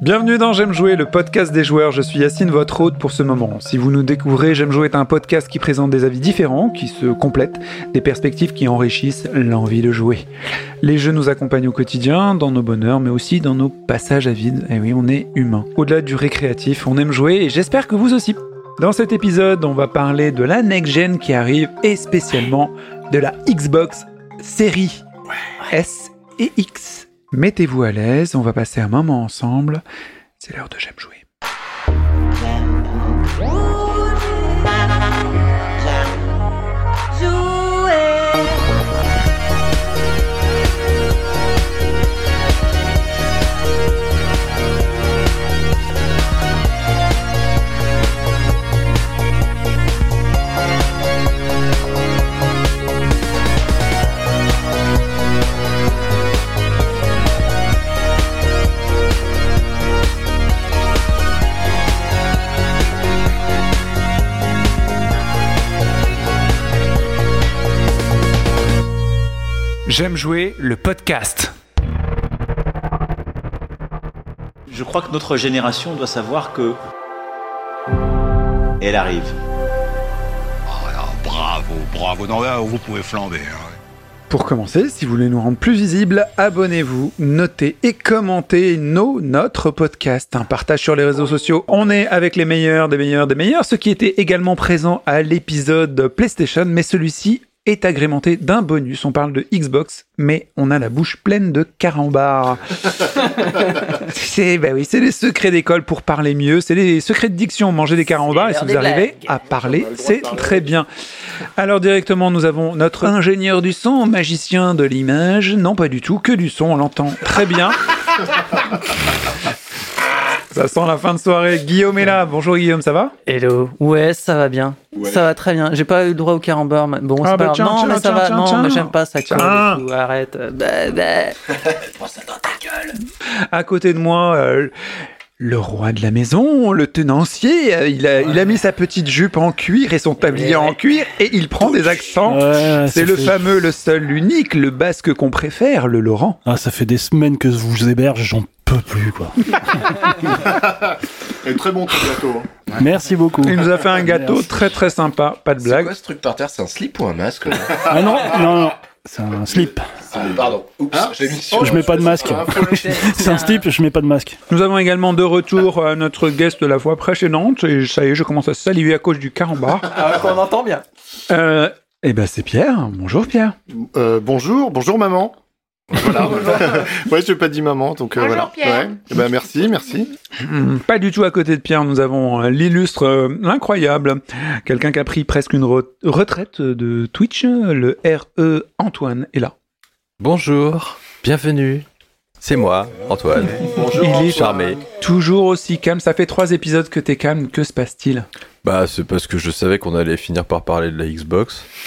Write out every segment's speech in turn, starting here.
Bienvenue dans J'aime jouer, le podcast des joueurs. Je suis Yacine, votre hôte pour ce moment. Si vous nous découvrez, J'aime jouer est un podcast qui présente des avis différents, qui se complètent, des perspectives qui enrichissent l'envie de jouer. Les jeux nous accompagnent au quotidien, dans nos bonheurs, mais aussi dans nos passages à vide. Et oui, on est humain. Au-delà du récréatif, on aime jouer et j'espère que vous aussi. Dans cet épisode, on va parler de la next-gen qui arrive et spécialement de la Xbox série S et X. Mettez-vous à l'aise, on va passer un moment ensemble. C'est l'heure de J'aime jouer. J'aime jouer le podcast. Je crois que notre génération doit savoir que elle arrive. Oh là, bravo, bravo. Non, là, vous pouvez flamber. hein. Pour commencer, si vous voulez nous rendre plus visibles, abonnez-vous, notez et commentez nos, notre podcast. Un partage sur les réseaux sociaux. On est avec les meilleurs, des meilleurs, des meilleurs. Ceux qui étaient également présents à l'épisode PlayStation, mais celui-ci est agrémenté d'un bonus. On parle de Xbox, mais on a la bouche pleine de carambars. c'est bah oui, c'est les secrets d'école pour parler mieux. C'est les secrets de diction. Manger des carambars et si vous arrivez à parler, c'est très bien. Alors directement, nous avons notre ingénieur du son, magicien de l'image. Non, pas du tout, que du son. On l'entend très bien. Ça sent la fin de soirée. Guillaume est là. Bonjour Guillaume, ça va? Hello. Ouais, ça va bien. Ça va très bien. J'ai pas eu le droit au carambar. mais Bon, Ah c'est bah pas tiens, grave. Non, tiens, mais ça tiens, va. tiens, non, tiens. mais j'aime pas ça. Tiens. Tiens. et tout. Arrête. Bah, bah. À côté de moi, euh, le roi de la maison, le tenancier, euh, il a, il a mis sa petite jupe en cuir et son tablier en cuir et il prend des accents. Ouais, C'est le fait- fameux, le seul, l'unique, le basque qu'on préfère, le Laurent. Ah, ça fait des semaines que je vous héberge, j'en peux plus, quoi. Et très bon petit gâteau. hein. Merci beaucoup. Il nous a fait un gâteau Merci. très très sympa, pas de C'est blague. quoi ce truc par terre? C'est un slip ou un masque Ah non, non, non. C'est un slip. Ah, Pardon. Oups, Hein je mis sur. je mets pas de masque. C'est un slip, je mets pas de masque. Nous avons également de retour notre guest de la fois précédente et ça y est, je commence à saliver à cause du carambar. Ah, qu'on entend bien. Euh, eh ben c'est Pierre. Bonjour Pierre. Euh, bonjour, bonjour maman. Voilà. ouais, je n'ai pas dit maman, donc euh, voilà. Ouais. Eh ben, merci, merci. Hmm, Pas du tout à côté de Pierre, nous avons euh, l'illustre, euh, l'incroyable, quelqu'un qui a pris presque une re- retraite de Twitch, le RE Antoine est là. Bonjour, bienvenue. C'est moi, Antoine. Bonjour. Il est Charmé. toujours aussi calme, ça fait trois épisodes que t'es calme, que se passe-t-il? Bah, c'est parce que je savais qu'on allait finir par parler de la Xbox.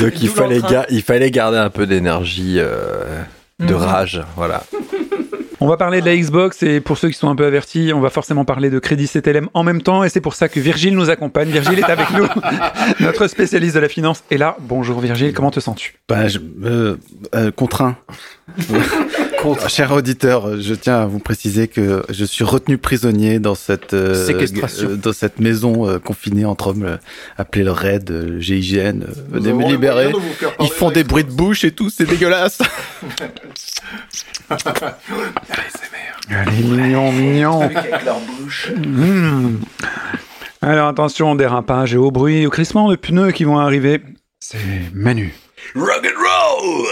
Donc il fallait, il fallait garder un peu d'énergie, euh, de Mhm. rage, voilà. On va parler de la Xbox et pour ceux qui sont un peu avertis, on va forcément parler de crédit CTLM en même temps et c'est pour ça que Virgile nous accompagne. Virgile est avec nous, notre spécialiste de la finance est là. Bonjour Virgile, comment te sens-tu? Bah, je, euh, euh, contraint. Cher auditeur, je tiens à vous préciser que je suis retenu prisonnier dans cette euh, euh, dans cette maison euh, confinée entre hommes, euh, appelée le RAID, euh, GIGN. euh, venez me libérer. Ils font de des bruits de bouche et tout, c'est dégueulasse. Allez, mignon, mignon. Avec leur bouche. Mmh. Alors attention, dérapage et au bruit, au crissement de pneus qui vont arriver. C'est Manu. Rock and roll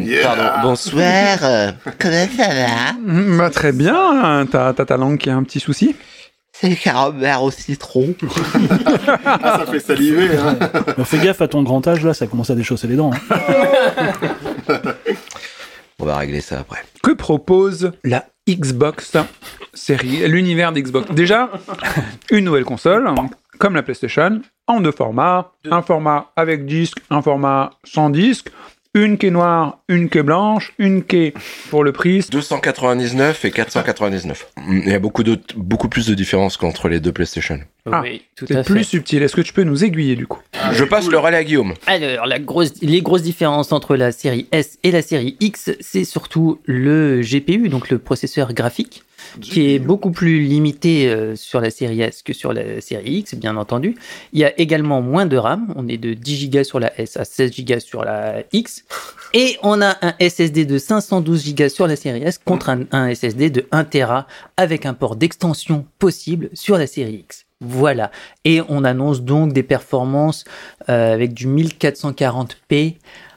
Yeah. Pardon, bonsoir. euh, Comment ça va? Mmh, bah, très bien, t'as t'as ta langue qui a un petit souci? C'est le carambar au citron. Ah, ça fait saliver. Hein. Mais fais gaffe à ton grand âge, là, ça commence à déchausser les dents. hein. On va régler ça après. Que propose la Xbox série, l'univers d'Xbox? Déjà, une nouvelle console, comme la PlayStation, en deux formats. Un format avec disque, un format sans disque. une qui est noire, une qui est blanche, une qui est pour le prix. 299 et 499. Il y a beaucoup, de, beaucoup plus de différences qu'entre les deux PlayStation. Ah, oui, tout C'est plus fait. subtil. Est-ce que tu peux nous aiguiller du coup Je passe le relais à Guillaume. Alors, la grosse, les grosses différences entre la série S et la série X, c'est surtout le GPU, donc le processeur graphique, qui est beaucoup plus limité euh, sur la série S que sur la série X, bien entendu. Il y a également moins de RAM, on est de 10 Go sur la S à 16 Go sur la X, et on a un SSD de 512 Go sur la série S contre un, SSD de 1 Tera avec un port d'extension possible sur la série X. Voilà. Et on annonce donc des performances euh, avec du 1440p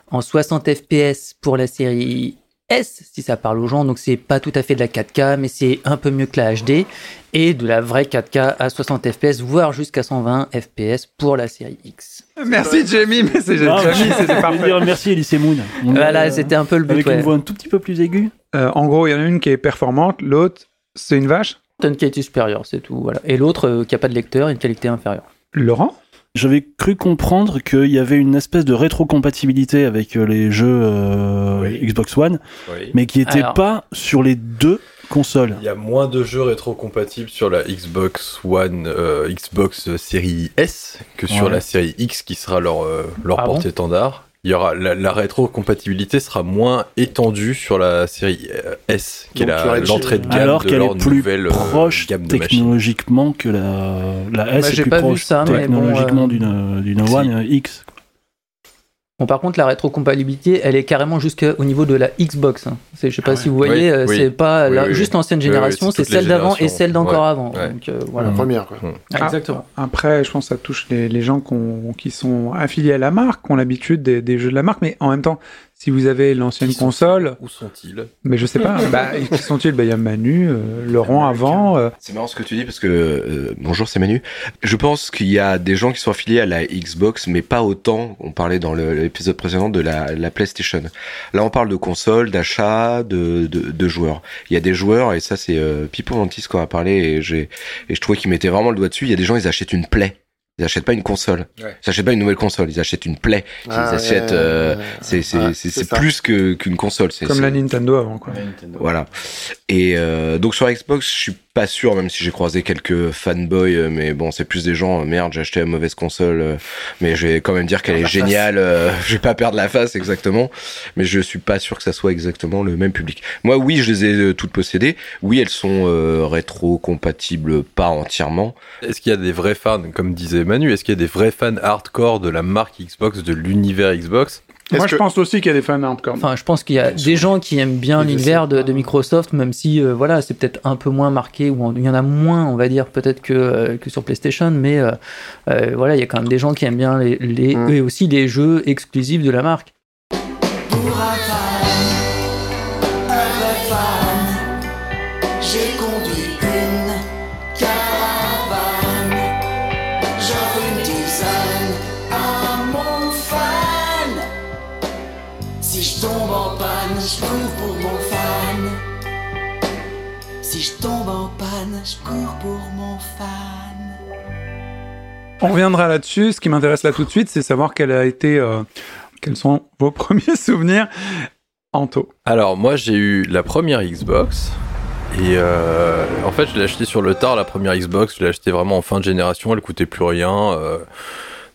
en 60 fps pour la série S, si ça parle aux gens. Donc c'est pas tout à fait de la 4K, mais c'est un peu mieux que la HD. Et de la vraie 4K à 60 fps, voire jusqu'à 120 fps pour la série X. Merci Jamie, mais c'est parfait. merci Elise Moon. Voilà, euh, c'était un peu le but. Avec ouais. une voix un tout petit peu plus aiguë. Euh, en gros, il y en a une qui est performante, l'autre, c'est une vache. Une qualité supérieure, c'est tout. Voilà. Et l'autre, euh, qui a pas de lecteur, une qualité inférieure. Laurent? J'avais cru comprendre qu'il y avait une espèce de rétrocompatibilité avec euh, les jeux euh, Oui. Xbox One, Oui. mais qui n'était Alors- pas sur les deux consoles. Il y a moins de jeux rétrocompatibles sur la Xbox One, euh, Xbox série S que sur Ouais. la série X qui sera leur, euh, leur Ah bon? portée standard. Il y aura la, la rétrocompatibilité sera moins étendue sur la série euh, S, qui Donc, est l'entrée de gamme Alors de qu'elle leur est plus nouvelle euh, proche gamme de machines. technologiquement que la, la S Bah, est j'ai plus pas vu proche ça, bon, technologiquement euh, d'une. One X. Bon, par contre, la rétrocompatibilité, elle est carrément jusqu'au niveau de la Xbox. hein. C'est- Je sais pas Ah si vous voyez, Oui, euh, oui. c'est pas Oui, la- oui, juste l'ancienne Oui, oui, génération, c'est celle d'avant et celle d'encore Ouais. avant. Ouais. Donc, euh, La voilà. première, quoi. Ah, Exactement. Après, je pense que ça touche les, les gens qui sont affiliés à la marque, qui ont l'habitude des, des jeux de la marque, mais en même temps, si vous avez l'ancienne console, Où sont-ils mais je sais pas, bah, qui sont-ils? Bah, Il y a Manu, euh, Laurent avant. euh, C'est marrant ce que tu dis parce que euh, bonjour c'est Manu. Je pense qu'il y a des gens qui sont affiliés à la Xbox mais pas autant. On parlait dans l'épisode précédent de la, la PlayStation. Là on parle de console, d'achat, de, de, de joueurs. Il y a des joueurs et ça c'est euh, Pipo Mantis qu'on a parlé et j'ai et je trouvais qu'il mettait vraiment le doigt dessus. Il y a des gens ils achètent une Play. Ils achètent pas une console. Ouais. Ils achètent pas une nouvelle console. Ils achètent une Play. Ils Ah, achètent. ouais, euh, ouais, c'est c'est Ouais, c'est plus que qu'une console. C'est comme c'est- la Nintendo avant, quoi. voilà. Et euh, donc sur Xbox, je suis pas sûr, même si j'ai croisé quelques fanboys, euh, mais bon, c'est plus des gens, euh, merde, j'ai acheté la mauvaise console, euh, mais je vais quand même dire qu'elle est géniale, euh, je vais pas perdre la face exactement, mais je suis pas sûr que ça soit exactement le même public. Moi, oui, je les ai toutes possédées, oui, elles sont euh, rétro-compatibles, pas entièrement. Est-ce qu'il y a des vrais fans, comme disait Manu, est-ce qu'il y a des vrais fans hardcore de la marque Xbox, de l'univers Xbox? Moi, je pense aussi qu'il y a des fans hardcore. Enfin, je pense qu'il y a des gens qui aiment bien l'univers de, de Microsoft, même si euh, voilà, c'est peut-être un peu moins marqué ou en- il y en a moins, on va dire, peut-être que, euh, que sur PlayStation, mais euh, euh, voilà, il y a quand même des gens qui aiment bien les, les Mm. et aussi les jeux exclusifs de la marque. Je cours pour mon fan. On reviendra là-dessus. Ce qui m'intéresse là tout de suite, c'est savoir quel a été, euh, quels sont vos premiers souvenirs. Anto. Alors moi j'ai eu la première Xbox et euh, en fait je l'ai acheté sur le tard la première Xbox, je l'ai acheté vraiment en fin de génération, elle coûtait plus rien. euh,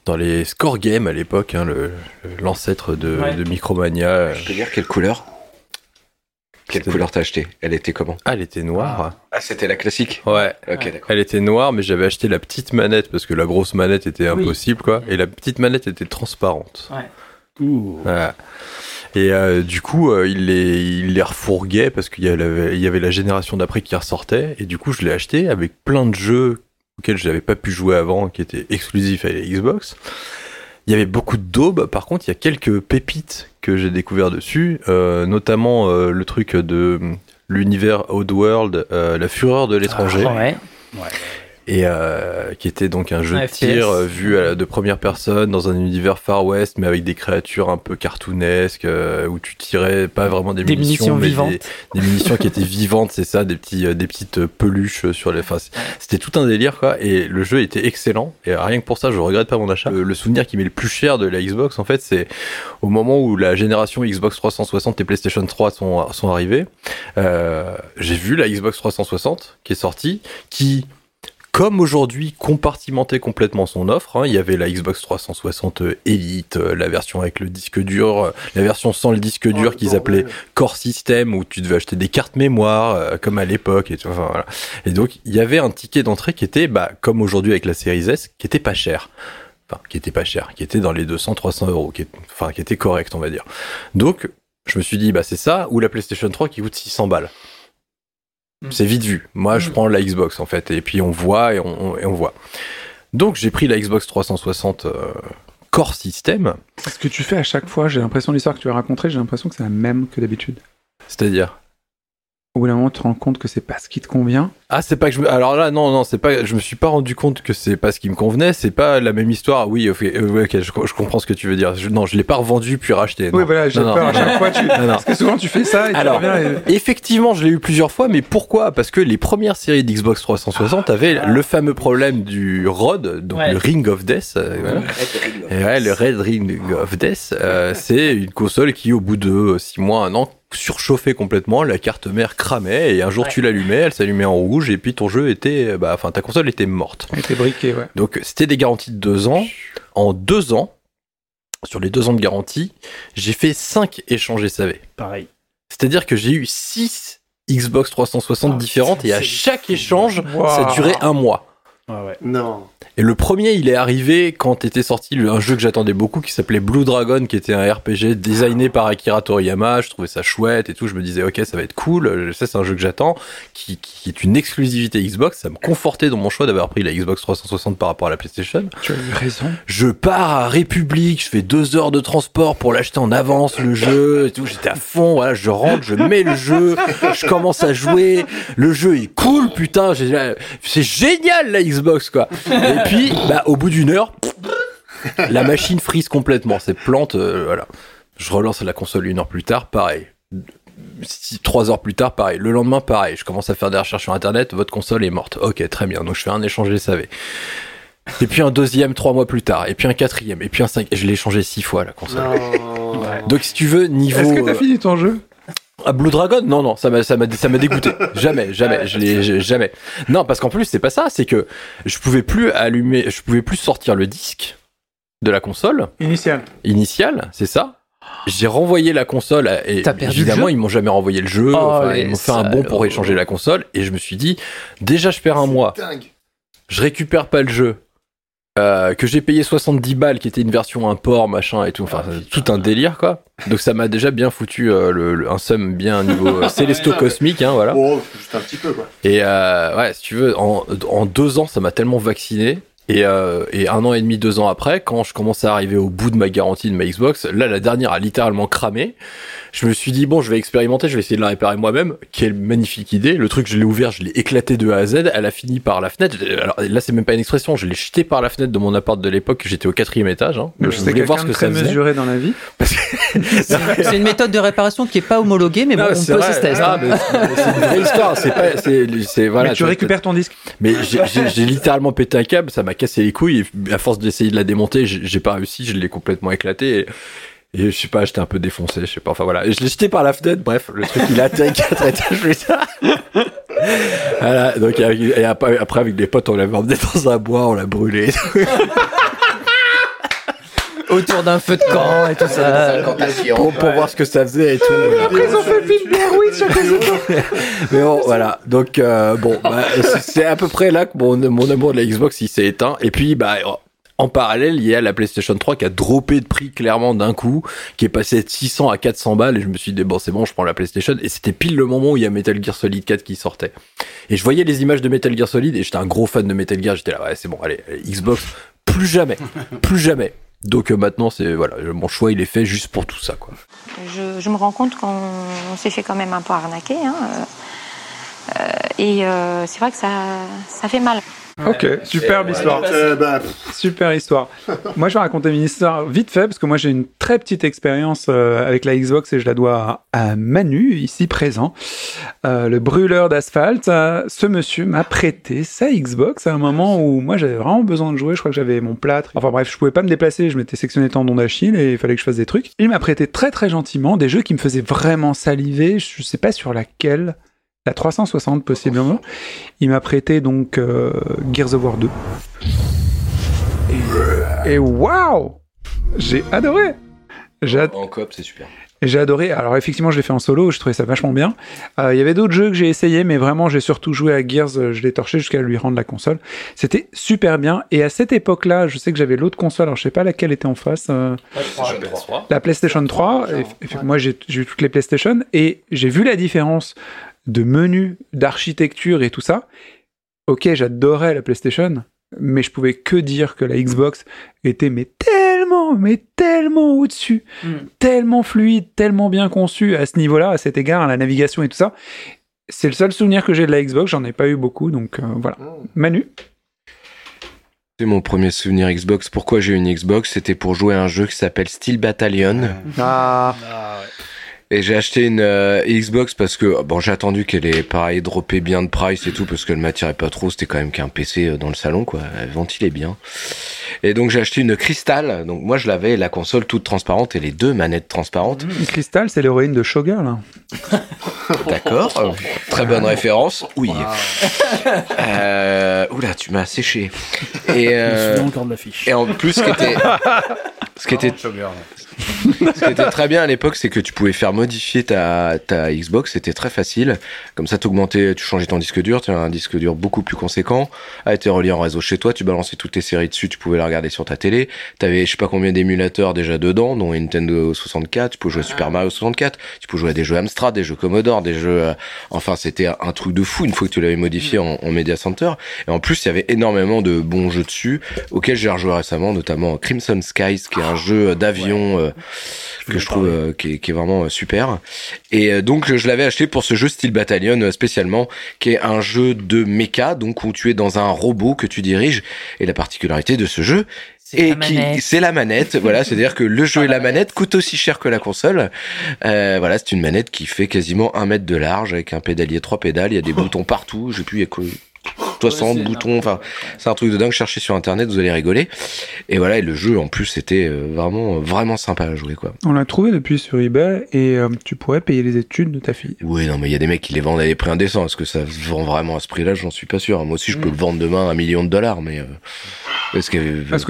dans les score games à l'époque, hein, le- l'ancêtre de, Ouais. de Micromania. Je peux dire quelle couleur? Quelle couleur t'as acheté? Elle était comment? Ah, elle était noire. Ah, c'était la classique Ouais. Ok, d'accord. Elle était noire, mais j'avais acheté la petite manette parce que la grosse manette était Oui. impossible, quoi. Et la petite manette était transparente. Ouh. Voilà. Et euh, du coup, euh, il, les, il les refourguait parce qu'il y, avait- il y avait la génération d'après qui ressortait. Et du coup, je l'ai acheté avec plein de jeux auxquels je n'avais pas pu jouer avant, qui étaient exclusifs à la Xbox. Il y avait beaucoup de daubes. Par contre, il y a quelques pépites que j'ai découvert dessus, euh, notamment euh, le truc de l'univers Oddworld, euh, la fureur de l'étranger. Ouais. Et euh, qui était donc un jeu Un de FPS. tir euh, vu à la- de première personne dans un univers Far West, mais avec des créatures un peu cartoonesques euh, où tu tirais pas vraiment des, Des munitions mais vivantes. Des, des munitions qui étaient vivantes, c'est ça, des petits, euh, des petites euh, peluches sur les. Enfin, c'était tout un délire quoi. Et le jeu était excellent. Et rien que pour ça, je regrette pas mon achat. Le, le souvenir qui m'est le plus cher de la Xbox, en fait, c'est au moment où la génération Xbox 360 et PlayStation 3 sont, sont arrivés. Euh, j'ai vu la Xbox 360 qui est sortie, qui comme aujourd'hui, compartimentait complètement son offre. hein. Il y avait la Xbox 360 Elite, euh, la version avec le disque dur, euh, la version sans le disque dur qu'ils appelaient Core System, où tu devais acheter des cartes mémoire, euh, comme à l'époque. Et, tout. Enfin, voilà. et donc, il y avait un ticket d'entrée qui était, bah, comme aujourd'hui avec la Series S, qui était pas cher. Enfin, qui était pas cher, qui était dans les 200-300 euros, qui est- enfin, qui était correct, on va dire. Donc, je me suis dit, bah, c'est ça, ou la PlayStation 3 qui coûte 600 balles. C'est vite vu. Moi, je prends la Xbox en fait, et puis on voit et on, et on voit. Donc j'ai pris la Xbox 360 euh, Core System, Ce que tu fais à chaque fois, j'ai l'impression, l'histoire que tu as racontée, j'ai l'impression que c'est la même que d'habitude. c'est-à-dire? Au bout d'un moment, tu te rends compte que c'est pas ce qui te convient. Ah, c'est pas que je me... Alors là, non, non, c'est pas. Je me suis pas rendu compte que c'est pas ce qui me convenait. C'est pas la même histoire. Oui, ok, euh, je, je comprends ce que tu veux dire. Je- non, je l'ai pas revendu puis racheté. non. Oui, voilà, j'ai non, peur à chaque fois. Tu... Non, non. Parce que souvent, tu fais ça et Alors, tu reviens et... effectivement, je l'ai eu plusieurs fois, mais pourquoi? Parce que les premières séries d'Xbox 360 avaient le fameux problème du ROD, donc Ouais. le Ring of Death. euh, voilà. Et ouais, le Red Ring of Death, euh, c'est une console qui, au bout de 6 mois, un an, surchauffait complètement, la carte mère cramait, et un jour tu l'allumais, elle s'allumait en rouge, et puis ton jeu était, bah, enfin, ta console était morte. Elle était briquée, ouais. Donc, c'était des garanties de 2 ans. En 2 ans, sur les 2 ans de garantie, j'ai fait 5 échanges SAV. Pareil. C'est-à-dire que j'ai eu 6 Xbox 360 différentes, et à chaque échange, Wow. ça durait un mois. Ouais. Non. Et le premier, il est arrivé quand était sorti un jeu que j'attendais beaucoup qui s'appelait Blue Dragon, qui était un RPG designé par Akira Toriyama. Je trouvais ça chouette et tout. Je me disais, ok, ça va être cool. Je sais, c'est un jeu que j'attends, qui, qui est une exclusivité Xbox. Ça me confortait dans mon choix d'avoir pris la Xbox 360 par rapport à la PlayStation. Tu as eu raison. Je pars à République, je fais deux heures de transport pour l'acheter en avance, le jeu et tout. J'étais à fond, voilà, je rentre, je mets le jeu, je commence à jouer. Le jeu est cool, putain, c'est génial la Xbox, quoi. Et puis, bah, au bout d'une heure, la machine frise complètement, c'est plante, euh, voilà. Je relance la console une heure plus tard, pareil. Si, trois heures plus tard, pareil. Le lendemain, pareil. Je commence à faire des recherches sur Internet. Votre console est morte. Ok, très bien. Donc je fais un échange SAV. Et puis un deuxième trois mois plus tard. Et puis un quatrième. Et puis un cinq. Et je l'ai changé six fois la console. Non. Donc si tu veux niveau. Est-ce que t'as euh, fini ton jeu? Ah, Blue Dragon Non, non, ça m'a, ça m'a, ça m'a dégoûté. jamais, jamais, je l'ai, jamais. Non, parce qu'en plus, c'est pas ça, c'est que je pouvais plus allumer, je pouvais plus sortir le disque de la console Initial. initiale, c'est ça. J'ai renvoyé la console et T'as perdu évidemment ils m'ont jamais renvoyé le jeu. Oh, enfin, ils m'ont fait un bon pour échanger la console et je me suis dit déjà je perds un mois, Dingue. je récupère pas le jeu. Euh, que j'ai payé 70 balles, qui était une version import, machin et tout, enfin tout un délire quoi. Donc ça m'a déjà bien foutu euh, le, le- un sum bien niveau euh, célesto cosmique, hein, voilà. Oh, juste un petit peu, quoi. Et euh, ouais, si tu veux, en, en deux ans, ça m'a tellement vacciné. Et, euh, et un an et demi, deux ans après, quand je commençais à arriver au bout de ma garantie de ma Xbox, là, la dernière a littéralement cramé. Je me suis dit, bon, je vais expérimenter, je vais essayer de la réparer moi-même. Quelle magnifique idée. Le truc, je l'ai ouvert, je l'ai éclaté de A à Z. Elle a fini par la fenêtre. Alors là, c'est même pas une expression. Je l'ai jeté par la fenêtre de mon appart de l'époque. J'étais au quatrième étage. Hein. Je voulais voir ce que très ça faisait. mesuré dans la vie. C'est une méthode de réparation qui est pas homologuée, mais bon, Non, on c'est peut. Ah, c'est c'est une vraie histoire. C'est pas, c'est, voilà. Mais tu récupères ton disque. Mais j'ai- j'ai j'ai littéralement pété un câble, ça m'a cassé les couilles. Et à force d'essayer de la démonter, j'ai j'ai pas réussi, je l'ai complètement éclaté. Et, et je sais pas, j'étais un peu défoncé, je sais pas. Enfin voilà, Et je l'ai jeté par la fenêtre. Bref, le truc il a atterri quatre étages plus tard. voilà, donc et après, après, avec des potes, on l'avait emmené dans un bois, on l'a brûlé. Autour d'un feu de camp et tout ça. pour, pour voir ce que ça faisait et tout. voilà. Ils ont fait le film Blair Witch sur Mais bon, voilà. Donc, euh, bon, bah, c'est- c'est à peu près là que mon, mon amour de la Xbox, il s'est éteint. Et puis, bah, en parallèle, il y a la PlayStation 3 qui a droppé de prix clairement d'un coup, qui est passé de 600 à 400 balles. Et je me suis dit, bon, c'est bon, je prends la PlayStation. Et c'était pile le moment où il y a Metal Gear Solid 4 qui sortait. Et je voyais les images de Metal Gear Solid et j'étais un gros fan de Metal Gear. J'étais là, ouais, c'est bon, allez, allez, Xbox, plus jamais, plus jamais. Donc euh, maintenant, c'est voilà, mon choix, il est fait juste pour tout ça, quoi. Je, je me rends compte qu'on on s'est fait quand même un peu arnaquer. hein, euh, euh, et euh, c'est vrai que ça, ça fait mal. Ok, superbe Et histoire. Euh, bah, Super histoire. moi, je vais raconter une histoire vite fait parce que moi, j'ai une très petite expérience euh, avec la Xbox et je la dois à, à Manu, ici présent, Euh, le brûleur d'asphalte. Euh, ce monsieur m'a prêté sa Xbox à un moment où moi, j'avais vraiment besoin de jouer. Je crois que j'avais mon plâtre. Enfin bref, je pouvais pas me déplacer. Je m'étais sectionné tendon d'Achille et il fallait que je fasse des trucs. Il m'a prêté très très gentiment des jeux qui me faisaient vraiment saliver. Je sais pas sur laquelle. La 360 possiblement. Il m'a prêté donc euh, Gears of War 2. Et waouh J'ai adoré J'ai ad- En coop, c'est super. j'ai adoré. Alors effectivement, je l'ai fait en solo, je trouvais ça vachement bien. Euh, Il y avait d'autres jeux que j'ai essayé, mais vraiment, j'ai surtout joué à Gears. euh, Je l'ai torché jusqu'à lui rendre la console. C'était super bien. Et à cette époque-là, je sais que j'avais l'autre console. Alors je sais pas laquelle était en face. euh, la PlayStation 3. Et- et moi, j'ai j'ai eu toutes les PlayStation et j'ai vu la différence de menu, d'architecture et tout ça. Ok, j'adorais la PlayStation, mais je pouvais que dire que la Xbox était mais tellement, mais tellement au-dessus, tellement fluide, tellement bien conçu à ce niveau-là, à cet égard, à la navigation et tout ça. C'est le seul souvenir que j'ai de la Xbox, j'en ai pas eu beaucoup, donc euh, voilà. Manu? C'est mon premier souvenir Xbox. Pourquoi j'ai une Xbox? C'était pour jouer à un jeu qui s'appelle Steel Battalion. Ah, Et j'ai acheté une euh, Xbox parce que bon j'ai attendu qu'elle ait pareil droppé bien de price et tout parce qu'elle m'attirait pas trop. C'était quand même qu'un PC euh, dans le salon quoi. Elle ventilait bien. Et donc j'ai acheté une Crystal. Donc moi je l'avais la console toute transparente et les deux manettes transparentes. Crystal, c'est l'héroïne de hein. D'accord. Euh, Très bonne référence. Oui. Euh, oula, tu m'as séché. Et, Je me euh, souviens encore de l'affiche. et en plus, ce qui était, ce qui était, ce qui était très bien à l'époque, c'est que tu pouvais faire modifier ta, ta Xbox, c'était très facile. Comme ça, t'augmentais, tu changeais ton disque dur, tu as un disque dur beaucoup plus conséquent, a été relié en réseau chez toi, tu balançais toutes tes séries dessus, tu pouvais les regarder sur ta télé. T'avais, je sais pas combien d'émulateurs déjà dedans, dont Nintendo 64, tu pouvais jouer à Super Mario 64, tu pouvais jouer à des jeux Amstrad, des jeux Commodore, des jeux, euh, enfin, c'était un truc de fou une fois que tu l'avais modifié en, en Media Center. Et en plus, il y avait énormément de bons jeux dessus, auxquels j'ai rejoué récemment, notamment Crimson Skies, qui est un jeu d'avion euh, que je trouve euh, qui, est, qui est vraiment euh, super. Et donc, je l'avais acheté pour ce jeu Steel Battalion spécialement, qui est un jeu de mecha, donc où tu es dans un robot que tu diriges. Et la particularité de ce jeu, et qui c'est la manette voilà. C'est à dire que le jeu et la manette coûtent aussi cher que la console. Euh, voilà c'est une manette qui fait quasiment un mètre de large avec un pédalier trois pédales. Il y a des boutons partout. J'ai plus il y a que 60 boutons. enfin c'est un truc de dingue. Cherchez sur internet vous allez rigoler. Et voilà et le jeu en plus c'était euh, vraiment vraiment sympa à jouer quoi. On l'a trouvé depuis sur eBay et euh, tu pourrais payer les études de ta fille. oui non mais il y a des mecs qui les vendent à des prix indécents. Est-ce que ça se vend vraiment à ce prix là j'en suis pas sûr. Moi aussi je peux le vendre demain à un million de dollars mais euh, est-ce que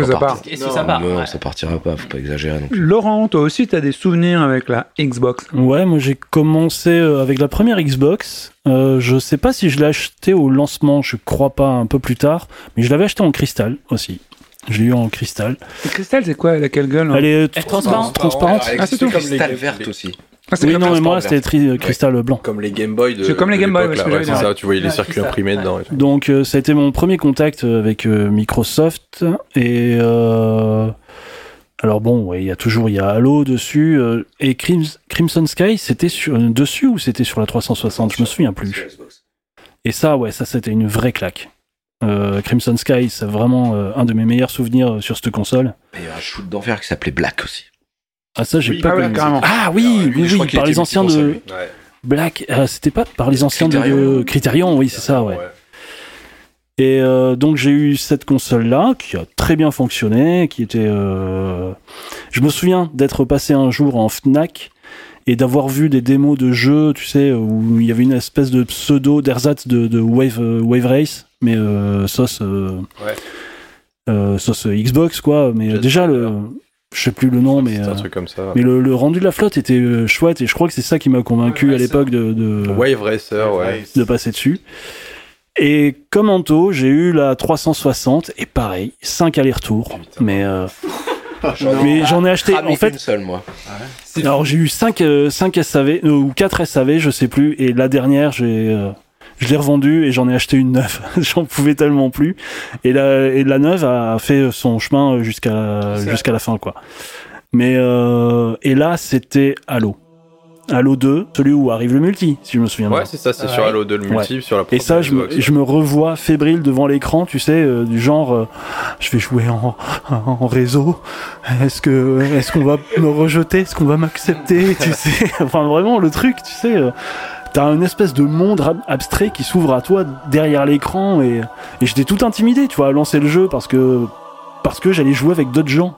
ça part. Est-ce que ça part? Non Ouais. ça partira pas. Faut pas exagérer non plus. Laurent, toi aussi, tu as des souvenirs avec la Xbox? Ouais, moi j'ai commencé euh, avec la première Xbox. Euh, je sais pas si je l'ai acheté au lancement, je crois pas un peu plus tard, mais je l'avais acheté en cristal aussi. Je l'ai eu en cristal. Et Cristal, c'est quoi Laquelle gueule hein Elle est Elle est transparente. transparente. Ah, c'est tout. cristal verte aussi Ah, Oui, non, mais moi c'était tri- cristal blanc. Comme les Game Boy de. C'est comme les de Game Boy, ouais, ouais, c'est ça, tu voyais les Ouais, circuits imprimés Ouais. dedans. et tout. Donc euh, ça a été mon premier contact avec euh, Microsoft et euh, alors bon, ouais, il y a toujours il y a Halo dessus euh, et Crims- Crimson Sky, c'était sur euh, dessus ou c'était sur la 360, je me souviens plus. Et ça, ouais, ça c'était une vraie claque. Euh, Crimson Sky, c'est vraiment euh, un de mes meilleurs souvenirs sur cette console. il y a un shoot d'enfer qui s'appelait Black aussi Ah ça j'ai Oui, pas ah ouais, connu. carrément. Ah oui, oui, oui, par les anciens de. Black, euh, c'était pas par les anciens de Criterion. Criterion, oui, c'est ça, ouais. Et euh, donc j'ai eu cette console-là qui a très bien fonctionné, qui était. euh, Je me souviens d'être passé un jour en Fnac et d'avoir vu des démos de jeux, tu sais, où il y avait une espèce de pseudo d'ersatz de, de Wave euh, Wave Race, mais euh, sauce euh, Ouais. euh, sauce Xbox quoi. Mais déjà le, je sais plus le nom, mais C'est un euh, truc comme ça. mais le, le rendu de la flotte était chouette et je crois que c'est ça qui m'a convaincu à l'époque de, de Wave Racer, ouais. de passer dessus. Et comme Anto, j'ai eu la 360 et pareil, 5 allers-retours. Mais, euh, mais j'en ai acheté. Ah, en fait, une seule moi alors j'ai eu 5, 5 SAV euh, ou 4 SAV, je sais plus. Et la dernière, j'ai, euh, je l'ai revendue et j'en ai acheté une neuve. j'en pouvais tellement plus. Et la, et la neuve a fait son chemin jusqu'à jusqu'à la fin, quoi. Mais euh, et là, c'était Halo. Halo 2, celui où arrive le multi, si je me souviens bien. Ouais, c'est ça, c'est sur Halo 2 le multi, Ouais. sur la Et ça, je je me revois fébrile devant l'écran, tu sais, euh, du genre, euh, je vais jouer en, en réseau. Est-ce que, est-ce qu'on va me rejeter? Est-ce qu'on va m'accepter? Tu sais, enfin vraiment le truc, tu sais. euh, T'as une espèce de monde ab- abstrait qui s'ouvre à toi derrière l'écran et, et j'étais tout intimidé, tu vois, à lancer le jeu parce que parce que j'allais jouer avec d'autres gens.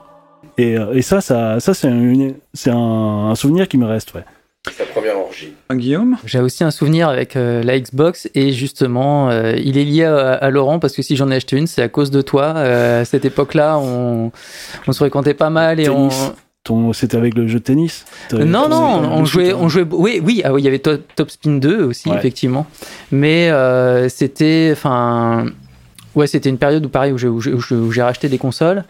Et, euh, et ça, ça, ça c'est un, c'est un, un souvenir qui me reste, ouais. Sa première orgie. Guillaume? J'ai aussi un souvenir avec euh, la Xbox et justement, euh, il est lié à, à Laurent parce que si j'en ai acheté une, c'est à cause de toi. Euh, à cette époque-là, on, on se fréquentait pas mal et on. Ton, c'était avec le jeu de tennis? Non, non, on jouait, on jouait. Oui, oui, ah oui, il y avait Top, Top Spin 2 aussi, Ouais. effectivement. Mais euh, c'était, enfin, ouais, c'était une période où pareil où j'ai, où j'ai- où j'ai- où j'ai racheté des consoles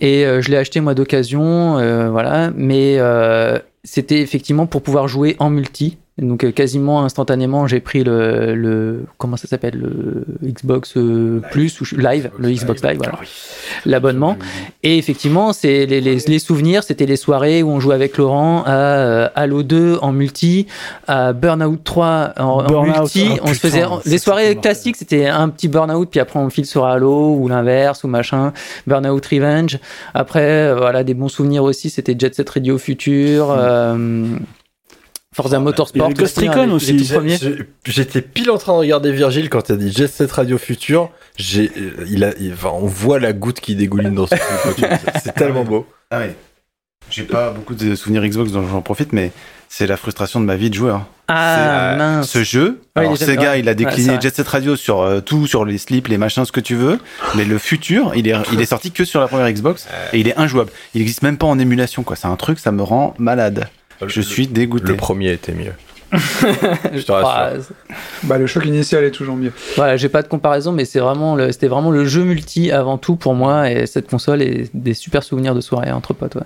et euh, je l'ai acheté moi d'occasion, euh, voilà. Mais euh, c'était effectivement pour pouvoir jouer en multi. Donc euh, quasiment instantanément, j'ai pris le, le comment ça s'appelle le Xbox euh, Plus ou Live, le Xbox Live, voilà, l'abonnement. Et effectivement, c'est les, les, les souvenirs, c'était les soirées où on jouait avec Laurent à euh, Halo 2 en multi, à Burnout 3 en, multi. oh on se faisait les soirées classiques, c'était un petit Burnout, puis après on file sur Halo ou l'inverse ou machin. Burnout Revenge. Après, voilà, des bons souvenirs aussi, c'était Jet Set Radio Future. euh, Forza Motorsport, Ghost aussi, hein, Recon les- aussi. les tout premiers. J'ai- J'étais pile en train de regarder Virgile quand t'as dit Jet Set Radio Future. J'ai, euh, il a, il- enfin, on voit la goutte qui dégouline dans ce truc. C'est tellement beau. Ah oui. J'ai pas beaucoup de souvenirs Xbox dont j'en profite, mais c'est la frustration de ma vie de joueur. Ah, C'est, euh, mince. Ce jeu, Ouais, alors Sega, ouais. il a décliné. Jet Set Radio sur euh, tout, sur les slips, les machins, ce que tu veux, mais le futur, il est, il est sorti que sur la première Xbox et il est injouable. Il existe même pas en émulation, quoi. C'est un truc, ça me rend malade. Je suis dégoûté. Le premier était mieux. Je te rassure. Ah, Bah, le choc initial est toujours mieux. Voilà, j'ai pas de comparaison, mais c'est vraiment le, c'était vraiment le jeu multi avant tout pour moi et cette console et des super souvenirs de soirée entre potes. ouais.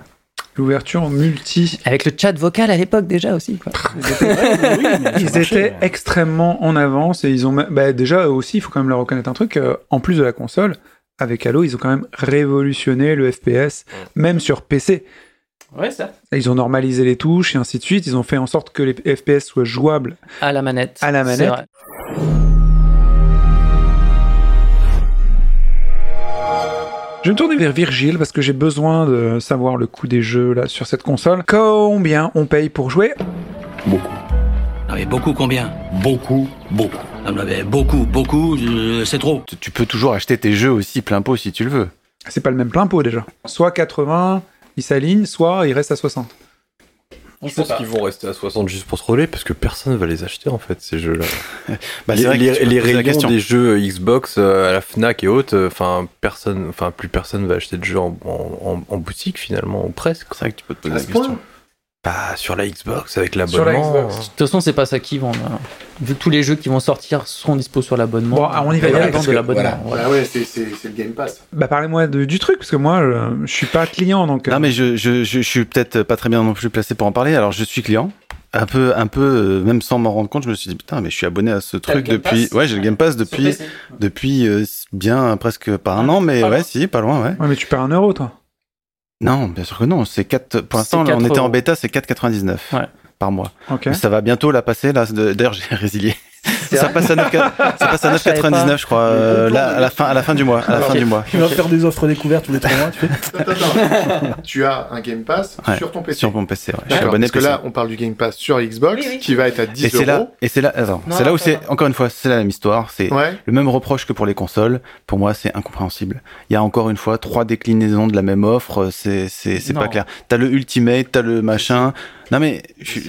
L'ouverture multi. Avec le chat vocal à l'époque déjà aussi. Quoi. Ils étaient extrêmement en avance et ils ont. Bah, déjà aussi, il faut quand même leur reconnaître un truc. euh, en plus de la console, avec Halo, ils ont quand même révolutionné le FPS, même sur PC. Ouais, ça. Ils ont normalisé les touches et ainsi de suite. Ils ont fait en sorte que les FPS soient jouables À la manette. à la C'est manette. vrai. Je vais me tourner vers Virgile parce que j'ai besoin de savoir le coût des jeux là sur cette console. Combien on paye pour jouer? Beaucoup. Ah mais beaucoup combien? Beaucoup, beaucoup. Ah mais beaucoup, beaucoup, euh, c'est trop. Tu peux toujours acheter tes jeux aussi plein pot si tu le veux. C'est pas le même plein pot déjà. Soit 80, il s'aligne, soit il reste à 60. Je pense qu'ils vont rester à 60 juste pour troller parce que personne va les acheter en fait ces jeux-là. Bah, les rayons des jeux Xbox euh, à la Fnac et autres, euh, enfin personne, enfin plus personne va acheter de jeux en, en- en- en boutique finalement ou presque. C'est vrai que tu peux te poser la question. Bah sur la Xbox avec l'abonnement. De toute façon, c'est pas ça qui vend. là. Vu que tous les jeux qui vont sortir seront dispo sur l'abonnement. Bon, ah, on y va parce de que- l'abonnement. voilà. ouais, c'est, le Game Pass. Bah parlez-moi du truc parce que moi je, je suis pas client donc. euh, Non, mais je, je, je, je suis peut-être pas très bien non plus placé pour en parler. Alors, je suis client. Un peu, un peu, euh, même sans m'en rendre compte, je me suis dit, putain, mais je suis abonné à ce truc depuis, Pass ouais, j'ai le Game Pass depuis, depuis euh, bien presque pas un an, mais pas ouais, loin. si, pas loin, ouais. Ouais, mais tu perds un euro toi. Non, bien sûr que non. C'est 4, pour l'instant, on 4 était en bêta, c'est 4,99 Ouais. par mois. Ça va bientôt la passer, là. D'ailleurs, j'ai résilié. Ça passe à 9, ça passe à Je savais 9,99, pas. je crois, euh, là, à la fin, à la fin du mois, à la fin du mois. Tu vas faire des offres découvertes tous les trois mois, tu fais Attends, attends. tu as un Game Pass Ouais, sur ton PC. Sur mon PC, ouais. Je suis abonné parce que PC. là, on parle du Game Pass sur Xbox, Oui, oui. qui va être à 10 Et c'est là, euros. et c'est là, attends, Non, c'est là où c'est, encore une fois, c'est la même histoire, c'est Ouais. le même reproche que pour les consoles. Pour moi, c'est incompréhensible. Il y a encore une fois trois déclinaisons de la même offre, c'est, c'est, c'est pas clair. T'as le Ultimate, t'as le machin. Non mais, je,